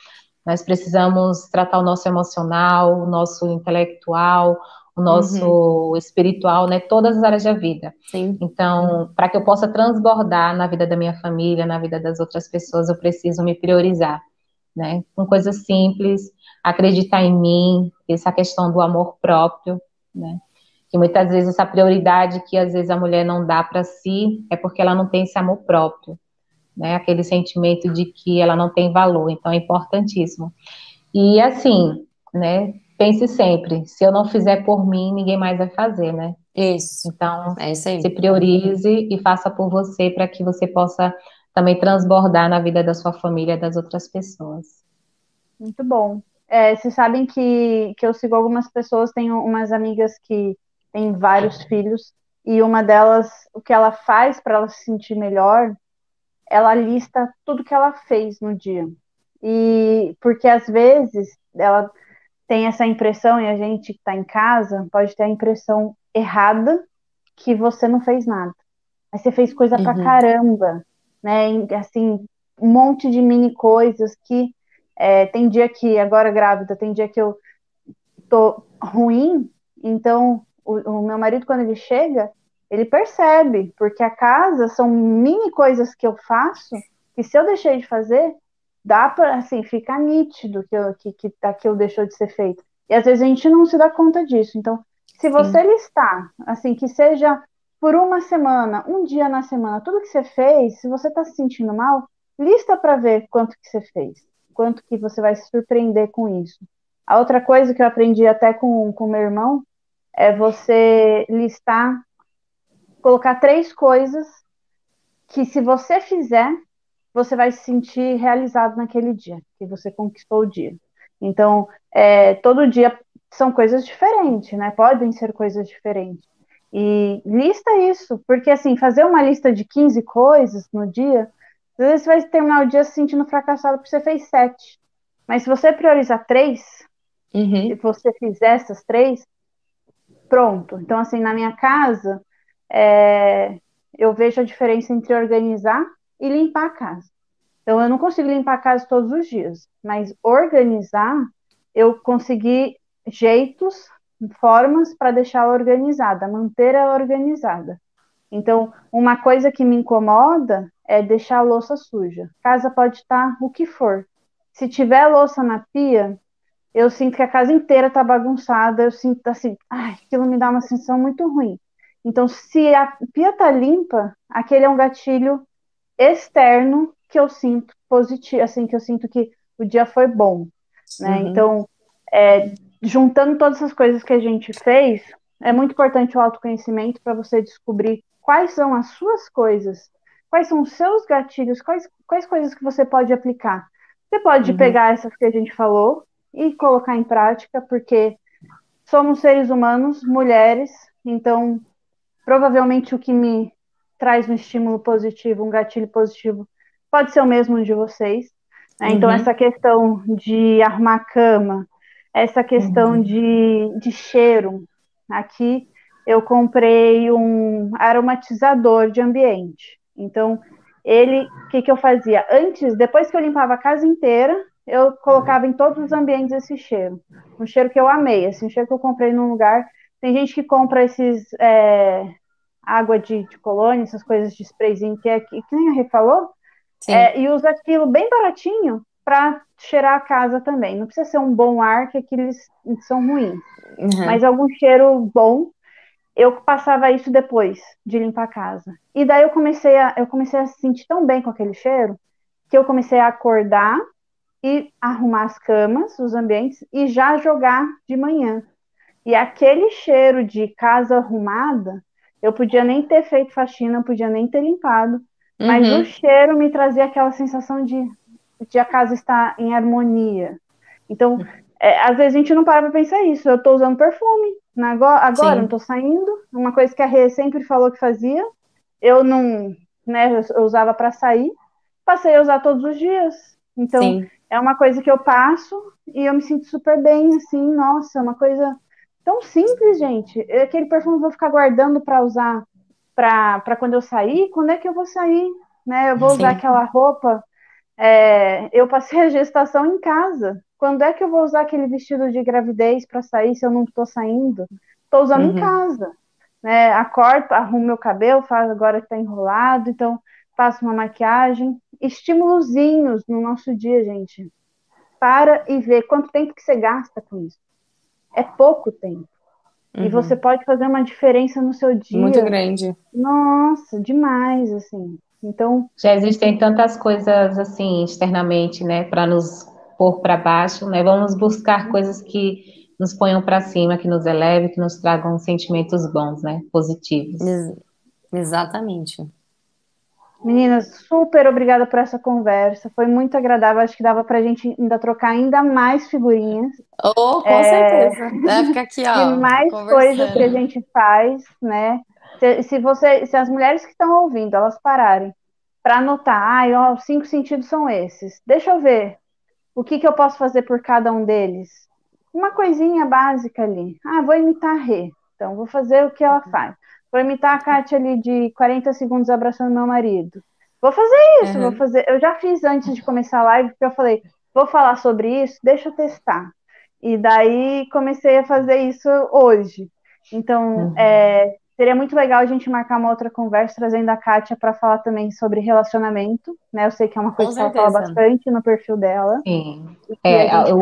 S2: nós precisamos tratar o nosso emocional, o nosso intelectual, o nosso uhum. espiritual, né? Todas as áreas da vida. Sim. Então, para que eu possa transbordar na vida da minha família, na vida das outras pessoas, eu preciso me priorizar né? Com coisas simples, acreditar em mim, essa questão do amor próprio, né? Que muitas vezes essa prioridade que às vezes a mulher não dá para si é porque ela não tem esse amor próprio, né? Aquele sentimento de que ela não tem valor, então é importantíssimo. E assim, né? Pense sempre, se eu não fizer por mim, ninguém mais vai fazer, né?
S1: Isso.
S2: Então, é isso se priorize e faça por você para que você possa também transbordar na vida da sua família e das outras pessoas.
S3: Muito bom. É, vocês sabem que, que eu sigo algumas pessoas, tenho umas amigas que têm vários filhos, e uma delas, o que ela faz para ela se sentir melhor ela lista tudo que ela fez no dia. E porque às vezes ela tem essa impressão, e a gente que está em casa pode ter a impressão errada que você não fez nada. Mas você fez coisa uhum. pra caramba, né? Assim, um monte de mini coisas que é, tem dia que, agora grávida, tem dia que eu tô ruim, então o, o meu marido, quando ele chega, ele percebe, porque a casa são mini coisas que eu faço, que se eu deixei de fazer, dá para, assim, ficar nítido que, eu, que, que aquilo deixou de ser feito. E às vezes a gente não se dá conta disso. Então, se você Sim. listar, assim, que seja por uma semana, um dia na semana, tudo que você fez, se você está se sentindo mal, lista para ver quanto que você fez, quanto que você vai se surpreender com isso. A outra coisa que eu aprendi até com o meu irmão é você listar, colocar três coisas que se você fizer, você vai se sentir realizado naquele dia, que você conquistou o dia. Então, é, todo dia são coisas diferentes, né? Podem ser coisas diferentes. E lista isso, porque assim, fazer uma lista de 15 coisas no dia, às vezes você vai terminar o dia se sentindo fracassado porque você fez sete. Mas se você priorizar três, uhum. se você fizer essas três, pronto. Então, assim, na minha casa, é, eu vejo a diferença entre organizar e limpar a casa. Então, eu não consigo limpar a casa todos os dias, mas organizar, eu consegui jeitos, formas para deixá-la organizada, manter ela organizada. Então, uma coisa que me incomoda é deixar a louça suja. Casa pode estar o que for. Se tiver louça na pia, eu sinto que a casa inteira está bagunçada, eu sinto assim, ai, aquilo me dá uma sensação muito ruim. Então, se a pia está limpa, aquele é um gatilho externo que eu sinto positivo, assim, que eu sinto que o dia foi bom, né? Uhum. Então, é, juntando todas essas coisas que a gente fez, é muito importante o autoconhecimento para você descobrir quais são as suas coisas, quais são os seus gatilhos, quais, quais coisas que você pode aplicar. Você pode uhum. pegar essas que a gente falou e colocar em prática, porque somos seres humanos, mulheres, então provavelmente o que me traz um estímulo positivo, um gatilho positivo, pode ser o mesmo de vocês. Né? Então, uhum. essa questão de arrumar a cama, essa questão uhum. de, de cheiro. Aqui eu comprei um aromatizador de ambiente. Então, ele, o que, que eu fazia? Antes, depois que eu limpava a casa inteira, eu colocava em todos os ambientes esse cheiro. Um cheiro que eu amei, assim, um cheiro que eu comprei num lugar. Tem gente que compra esses é, água de, de colônia, essas coisas de sprayzinho que é que, que nem a Rê falou, é, e usa aquilo bem baratinho para cheirar a casa também. Não precisa ser um bom ar, que aqueles são ruins. Uhum. Mas algum cheiro bom. Eu passava isso depois de limpar a casa. E daí eu comecei a, eu comecei a se sentir tão bem com aquele cheiro que eu comecei a acordar e arrumar as camas, os ambientes e já jogar de manhã. E aquele cheiro de casa arrumada, eu podia nem ter feito faxina, podia nem ter limpado, mas uhum. o cheiro me trazia aquela sensação de de a casa estar em harmonia. Então, é, às vezes a gente não para para pensar isso. Eu estou usando perfume agora, agora não estou saindo. Uma coisa que a Rê sempre falou que fazia. Eu não, né? Eu usava para sair. Passei a usar todos os dias. Então, Sim. é uma coisa que eu passo e eu me sinto super bem, assim. Nossa, é uma coisa tão simples, gente. Aquele perfume eu vou ficar guardando para usar para quando eu sair. Quando é que eu vou sair? Né? Eu vou Sim. usar aquela roupa é, eu passei a gestação em casa. Quando é que eu vou usar aquele vestido de gravidez para sair se eu não estou saindo? Estou usando uhum. em casa. Né? Acordo, arrumo meu cabelo, faço agora que está enrolado, então faço uma maquiagem. Estímulozinhos no nosso dia, gente. Para e vê quanto tempo que você gasta com isso. É pouco tempo. Uhum. E você pode fazer uma diferença no seu dia.
S1: Muito grande.
S3: Nossa, demais, assim. Então.
S2: Já existem tantas coisas assim externamente, né, para nos pôr para baixo, né? Vamos buscar coisas que nos ponham para cima, que nos elevem, que nos tragam sentimentos bons, né, positivos. Ex
S1: exatamente.
S3: Meninas, super obrigada por essa conversa. Foi muito agradável. Acho que dava para a gente ainda trocar ainda mais figurinhas.
S1: Oh, com é... certeza. Deve ficar aqui, ó.
S3: E mais coisas que a gente faz, né? Se, se, você, se as mulheres que estão ouvindo, elas pararem para anotar, ai, ó, os cinco sentidos são esses. Deixa eu ver o que, que eu posso fazer por cada um deles. Uma coisinha básica ali. Ah, vou imitar a Rê. Então, vou fazer o que ela uhum. faz. Vou imitar a Kátia ali de 40 segundos abraçando meu marido. Vou fazer isso, uhum. vou fazer. Eu já fiz antes de começar a live, porque eu falei, vou falar sobre isso, deixa eu testar. E daí comecei a fazer isso hoje. Então, uhum. é, seria muito legal a gente marcar uma outra conversa trazendo a Kátia para falar também sobre relacionamento, né? Eu sei que é uma coisa que ela fala bastante no perfil dela.
S2: Sim. É, eu,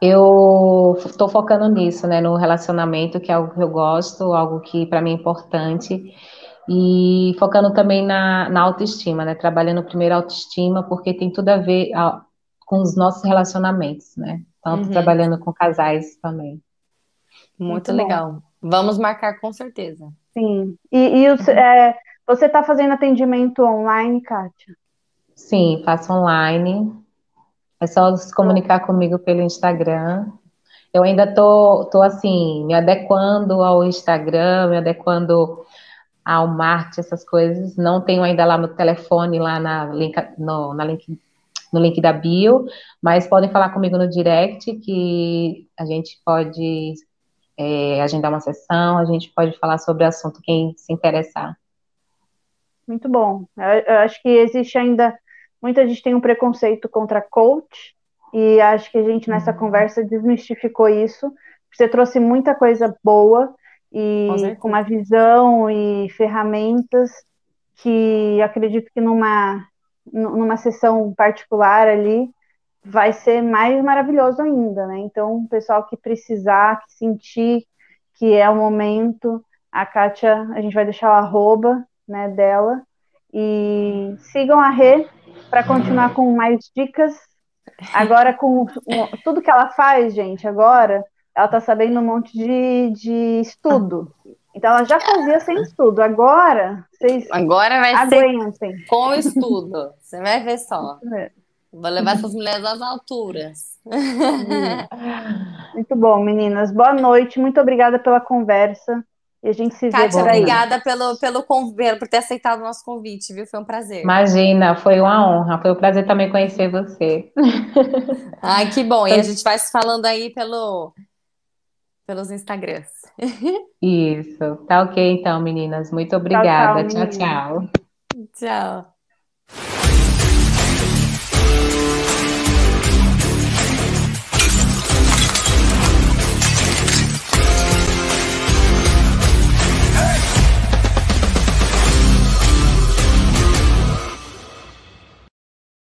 S2: eu estou focando nisso, né? No relacionamento, que é algo que eu gosto, algo que para mim é importante. E focando também na, na autoestima, né? Trabalhando primeiro a autoestima, porque tem tudo a ver a, com os nossos relacionamentos, né? Então, uhum. trabalhando com casais também.
S1: Muito, Muito legal. Bom. Vamos marcar com certeza.
S3: Sim. E, e o, é, você está fazendo atendimento online, Kátia?
S2: Sim, faço online. É só se comunicar comigo pelo Instagram. Eu ainda tô, tô assim, me adequando ao Instagram, me adequando ao marketing, essas coisas. Não tenho ainda lá no telefone, lá na link, no, na link, no link da bio, mas podem falar comigo no direct que a gente pode é, agendar uma sessão, a gente pode falar sobre o assunto, quem se interessar.
S3: Muito bom. Eu, eu acho que existe ainda, muita gente tem um preconceito contra coach, e acho que a gente nessa uhum. conversa desmistificou isso. Você trouxe muita coisa boa e com, com uma visão e ferramentas que acredito que numa numa sessão particular ali vai ser mais maravilhoso ainda, né? Então, o pessoal que precisar, que sentir que é o momento, a Kátia, a gente vai deixar o arroba né, dela. E sigam a Rê para continuar com mais dicas. Agora, com tudo que ela faz, gente, agora, ela está sabendo um monte de, de estudo. Então, ela já fazia sem estudo. Agora, vocês
S1: Agora vai aguentem. ser com estudo. Você vai ver só. Vou levar essas mulheres às alturas.
S3: Muito bom, meninas. Boa noite. Muito obrigada pela conversa. E a gente se
S1: Kátia, vê. Kátia, obrigada pelo, pelo convite, por ter aceitado o nosso convite, viu? Foi um prazer.
S2: Imagina, foi uma honra. Foi um prazer também conhecer você.
S1: Ai, que bom. E a gente vai se falando aí pelo, pelos Instagrams.
S2: Isso. Tá ok, então, meninas. Muito obrigada. Tchau.
S1: Tchau. tchau. tchau.